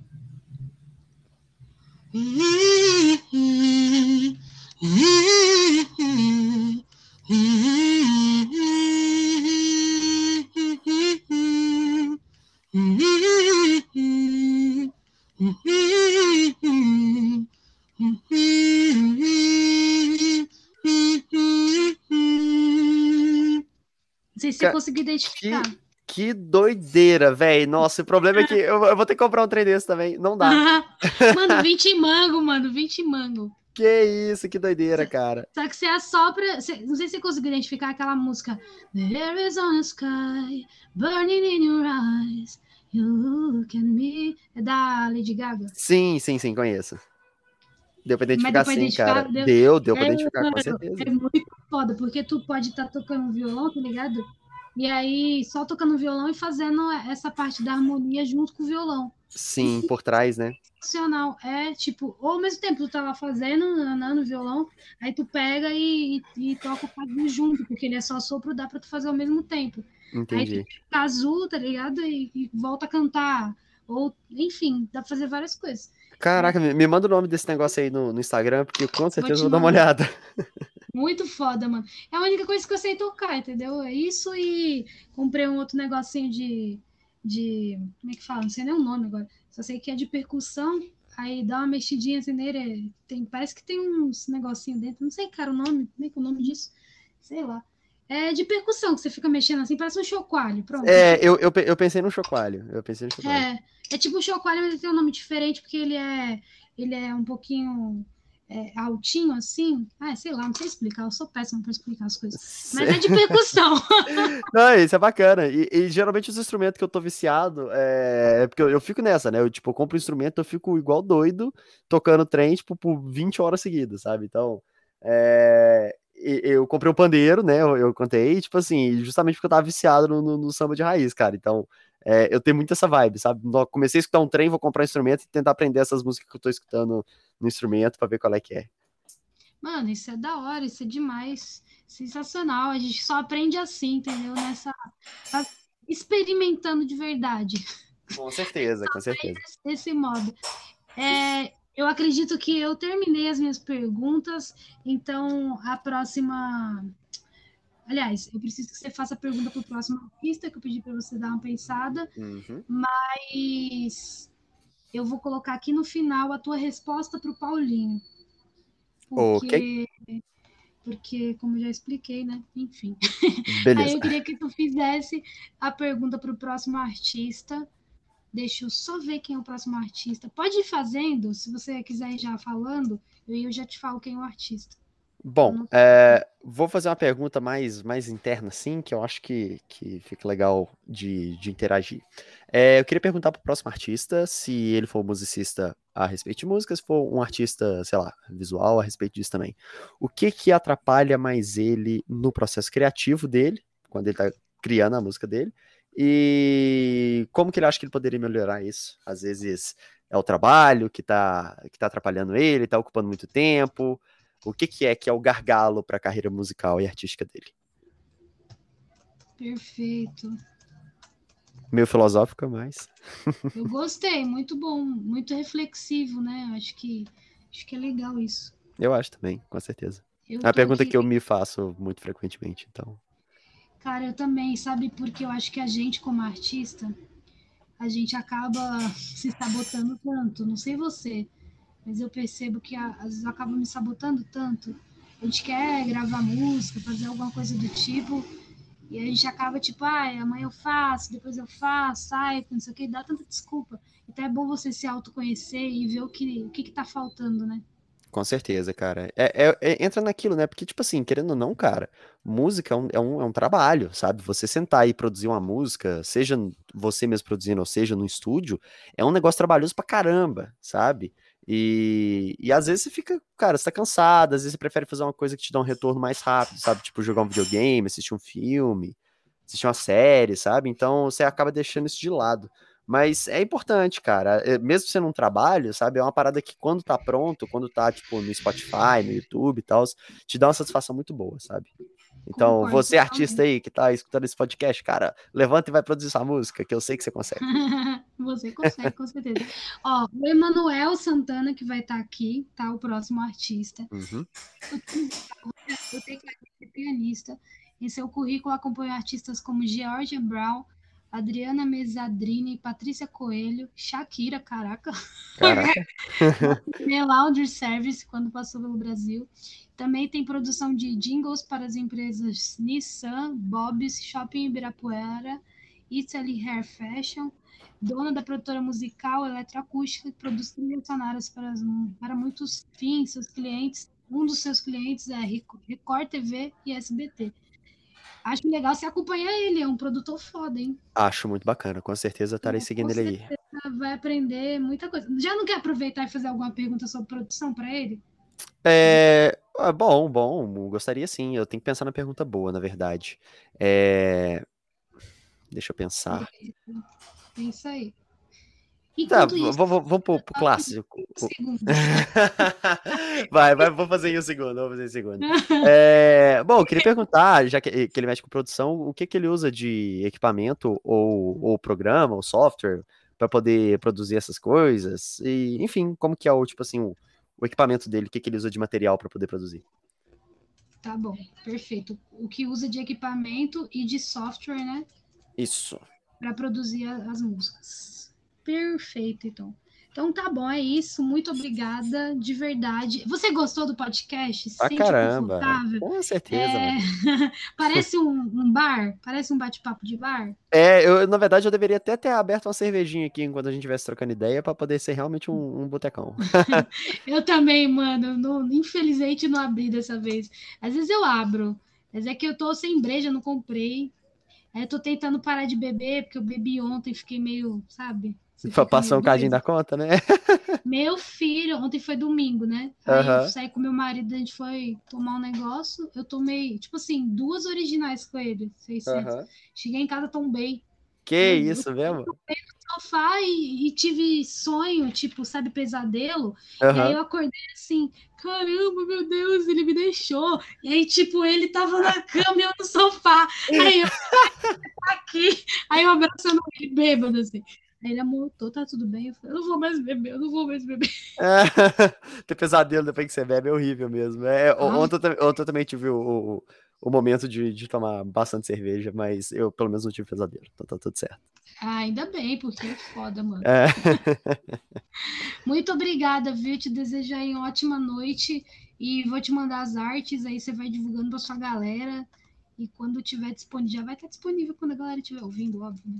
Conseguiu identificar.
Que, Que doideira, velho. Nossa, o problema é que eu, eu, vou ter que comprar um trem desse também. Não dá.
mano, 20 mango, mano, 20 mango.
Que isso, que doideira, cara.
Só que você assopra. Você, não sei se você conseguiu identificar aquela música. There is on the sky, burning in your eyes. You look at me. É da Lady Gaga?
Sim, sim, sim, conheço. Deu pra identificar sim, identificar, cara. Deu, deu, deu pra é, identificar, com certeza.
É muito foda, porque tu pode estar tá tocando violão, tá ligado? E aí, só tocando violão e fazendo essa parte da harmonia junto com o violão.
Sim, por trás, né?
Sensacional. É tipo, ou ao mesmo tempo tu tá lá fazendo, no violão, aí tu pega e, e, e toca o quadro junto, porque ele é só sopro, dá pra tu fazer ao mesmo tempo.
Entendi.
Aí tu fica azul, tá ligado? E, e volta a cantar. Ou, enfim, dá pra fazer várias coisas.
Caraca, me, me manda o nome desse negócio aí no, no Instagram, porque com certeza vou, vou dar uma olhada.
Muito foda, mano. É a única coisa que eu sei tocar, entendeu? É isso e comprei um outro negocinho de. de como é que fala? Não sei nem o nome agora. Só sei que é de percussão. Aí dá uma mexidinha assim nele. Tem, parece que tem uns negocinho dentro. Não sei, cara, o nome. Como é que é o nome disso? Sei lá. É de percussão, que você fica mexendo assim, parece um chocalho. Pronto.
É, eu, eu, eu pensei no chocalho. Eu pensei no chocalho.
É, é tipo um chocalho, mas ele tem um nome diferente, porque ele é, ele é um pouquinho é, altinho assim. Ah, sei lá, não sei explicar, eu sou péssima para explicar as coisas. Mas é de percussão.
não, isso é bacana. E, e, geralmente os instrumentos que eu tô viciado é, é porque eu, eu, fico nessa, né? Eu tipo, eu compro um instrumento, eu fico igual doido, tocando trem, tipo, por 20 horas seguidas, sabe? Então. É, eu comprei um pandeiro, né? Eu, eu contei, tipo assim, justamente porque eu tava viciado no, no, no samba de raiz, cara. Então, é, eu tenho muito essa vibe, sabe? Comecei a escutar um trem, vou comprar um instrumento e tentar aprender essas músicas que eu tô escutando no instrumento para ver qual é que é.
Mano, isso é da hora, isso é demais. Sensacional. A gente só aprende assim, entendeu? Nessa. Tá experimentando de verdade.
Com certeza, com certeza.
Desse modo. É, eu acredito que eu terminei as minhas perguntas, então a próxima Aliás, eu preciso que você faça a pergunta para o próximo artista, que eu pedi para você dar uma pensada.
Uhum.
Mas eu vou colocar aqui no final a tua resposta para o Paulinho.
Porque,
okay. porque, como já expliquei, né? Enfim.
Beleza.
Aí eu queria que tu fizesse a pergunta para o próximo artista. Deixa eu só ver quem é o próximo artista. Pode ir fazendo, se você quiser ir já falando, eu já te falo quem é o artista.
Bom, é, vou fazer uma pergunta mais, mais interna, assim, que eu acho que, que fica legal de, de interagir. É, eu queria perguntar para o próximo artista se ele for musicista a respeito de música, se for um artista, sei lá, visual a respeito disso também. O que que atrapalha mais ele no processo criativo dele, quando ele está criando a música dele, e como que ele acha que ele poderia melhorar isso? Às vezes é o trabalho que está que tá atrapalhando ele, está ocupando muito tempo, o que, que é que é o gargalo para a carreira musical e artística dele.
Perfeito.
Meio filosófica, mas.
Eu gostei, muito bom, muito reflexivo, né? Acho que acho que é legal isso.
Eu acho também, com certeza. Eu é uma pergunta aqui... que eu me faço muito frequentemente, então.
Cara, eu também, sabe, porque eu acho que a gente, como artista, a gente acaba se sabotando tanto. Não sei você, mas eu percebo que às vezes eu acabo me sabotando tanto. A gente quer gravar música, fazer alguma coisa do tipo, e a gente acaba tipo, ah, amanhã eu faço, depois eu faço, sai, não sei o que, dá tanta desculpa. Então é bom você se autoconhecer e ver o que, o que, que tá faltando, né?
Com certeza, cara. É, é, é, entra naquilo, né? Porque, tipo assim, querendo ou não, cara, música é um, é, um, é um trabalho, sabe? Você sentar e produzir uma música, seja você mesmo produzindo, ou seja no estúdio, é um negócio trabalhoso pra caramba, sabe? E, e às vezes você fica, cara, você tá cansado, às vezes você prefere fazer uma coisa que te dá um retorno mais rápido, sabe? Tipo, jogar um videogame, assistir um filme, assistir uma série, sabe? Então você acaba deixando isso de lado. Mas é importante, cara. É, mesmo sendo um trabalho, sabe? É uma parada que quando tá pronto, quando tá, tipo, no Spotify, no YouTube e tal, te dá uma satisfação muito boa, sabe? Então, Concordo, você, artista aí que tá escutando esse podcast, cara, levanta e vai produzir sua música, que eu sei que você consegue.
você consegue, com certeza. Ó, o Emanuel Santana, que vai estar tá aqui, tá? O próximo artista.
Uhum.
Eu tenho que ser pianista. Em seu currículo acompanha artistas como Georgia Brown, Adriana Mesadrini, Patrícia Coelho, Shakira, caraca.
Caraca.
Laundry Service, quando passou pelo Brasil. Também tem produção de jingles para as empresas Nissan, Bob's, Shopping Ibirapuera Italy Hair Fashion, dona da produtora musical eletroacústica que produz trilhas sonoras para, para muitos fins, seus clientes. Um dos seus clientes é Record TV e SBT. Acho legal você acompanhar ele, é um produtor foda, hein?
Acho muito bacana, com certeza estarei é, seguindo ele aí.
Vai aprender muita coisa. Já não quer aproveitar e fazer alguma pergunta sobre produção para ele?
É, ah, bom, bom, gostaria sim. Eu tenho que pensar na pergunta boa, na verdade. É... Deixa eu pensar.
Pensa aí.
Tá, isso, vamos pro, pro clássico. vai, vai, vou fazer em um segundo, vou fazer em um segundo. É, bom, eu queria perguntar, já que, que, ele mexe com produção, o que, que ele usa de equipamento ou, ou programa ou software para poder produzir essas coisas? E, enfim, como que é o, tipo assim, o, o equipamento dele, o que, que ele usa de material para poder produzir?
Tá bom, perfeito. O que usa de equipamento e de software, né?
Isso.
Para produzir as músicas. Perfeito, então. Então tá bom, é isso. Muito obrigada, de verdade. Você gostou do podcast?
Ah, caramba. Com certeza. É...
Parece um, um, bar? Parece um bate-papo de bar?
É, eu, na verdade, eu deveria até ter aberto uma cervejinha aqui enquanto a gente estivesse trocando ideia para poder ser realmente um, um botecão.
eu também, mano. Não, infelizmente não abri dessa vez. Às vezes eu abro. Mas é que eu tô sem breja, não comprei. Aí eu tô tentando parar de beber, porque eu bebi ontem, fiquei meio, sabe?
Passou um cadinho da conta, né?
Meu filho, ontem foi domingo, né? Aí uhum. eu saí com meu marido, a gente foi tomar um negócio. Eu tomei, tipo assim, duas originais com ele, 600. Uhum. Cheguei em casa, tombei.
Que eu, isso eu, mesmo?
Eu no sofá e, e, tive sonho, tipo, sabe, pesadelo. Uhum. E aí eu acordei assim, caramba, meu Deus, ele me deixou. E aí, tipo, ele tava na cama e eu no sofá. Aí eu aqui, aí eu abraçando ele bêbado, assim. Aí ele amontou, tá tudo bem. Eu falei, eu não vou mais beber, eu não vou mais beber. É,
ter pesadelo depois que você bebe é horrível mesmo. É, ah. ontem, eu, ontem eu também tive o, o, o momento de, de, tomar bastante cerveja, mas eu pelo menos não tive pesadelo, então tá tudo certo.
Ah, ainda bem, porque é foda, mano. É. Muito obrigada, viu? Te desejo aí uma ótima noite e vou te mandar as artes, aí você vai divulgando pra sua galera. E quando tiver disponível, já vai estar disponível quando a galera estiver ouvindo, óbvio, né?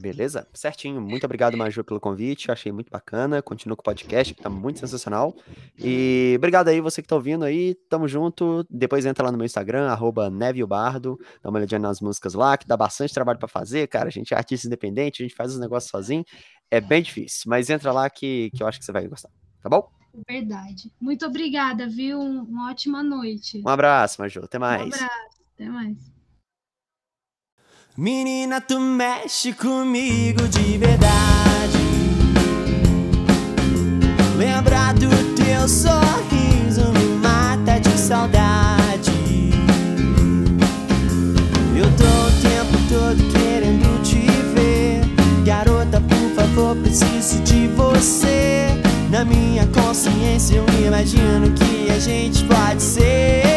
Beleza? Certinho. Muito obrigado, Maju, pelo convite. Achei muito bacana. Continua com o podcast, que tá muito sensacional. E obrigado aí, você que tá ouvindo aí. Tamo junto. Depois entra lá no meu Instagram, arroba Bardo. Dá uma olhadinha nas músicas lá, que dá bastante trabalho para fazer, cara. A gente é artista independente, a gente faz os negócios sozinho. É bem difícil, mas entra lá que, que eu acho que você vai gostar. Tá bom?
Verdade. Muito obrigada, viu? Uma ótima noite.
Um abraço, Maju. Até mais.
Um abraço. Até mais.
Menina, tu mexe comigo de verdade. Lembrar do teu sorriso me mata de saudade. Eu tô o tempo todo querendo te ver. Garota, por favor, preciso de você. Na minha consciência eu imagino que a gente pode ser.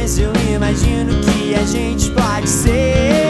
Eu imagino que a gente pode ser.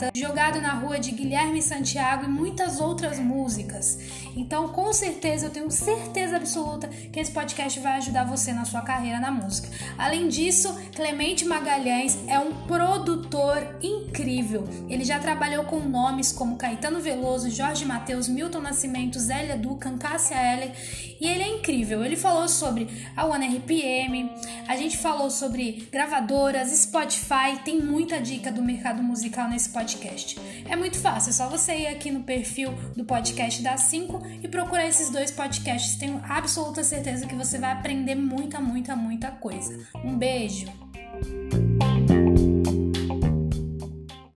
Jogado na Rua de Guilherme Santiago e muitas outras músicas. Então, com certeza, eu tenho certeza absoluta que esse podcast vai ajudar você na sua carreira na música. Além disso, Clemente Magalhães é um produtor incrível. Ele já trabalhou com nomes como Caetano Veloso, Jorge Mateus, Milton Nascimento, Zélia Ducan, Cássia Eller e ele é incrível. Ele falou sobre a One RPM, a gente falou sobre gravadoras, Spotify, tem muita dica do mercado musical nesse podcast. É muito fácil, é só você ir aqui no perfil do podcast da 5 e procurar esses dois podcasts. Tenho absoluta certeza que você vai aprender muita, muita, muita coisa. Um beijo!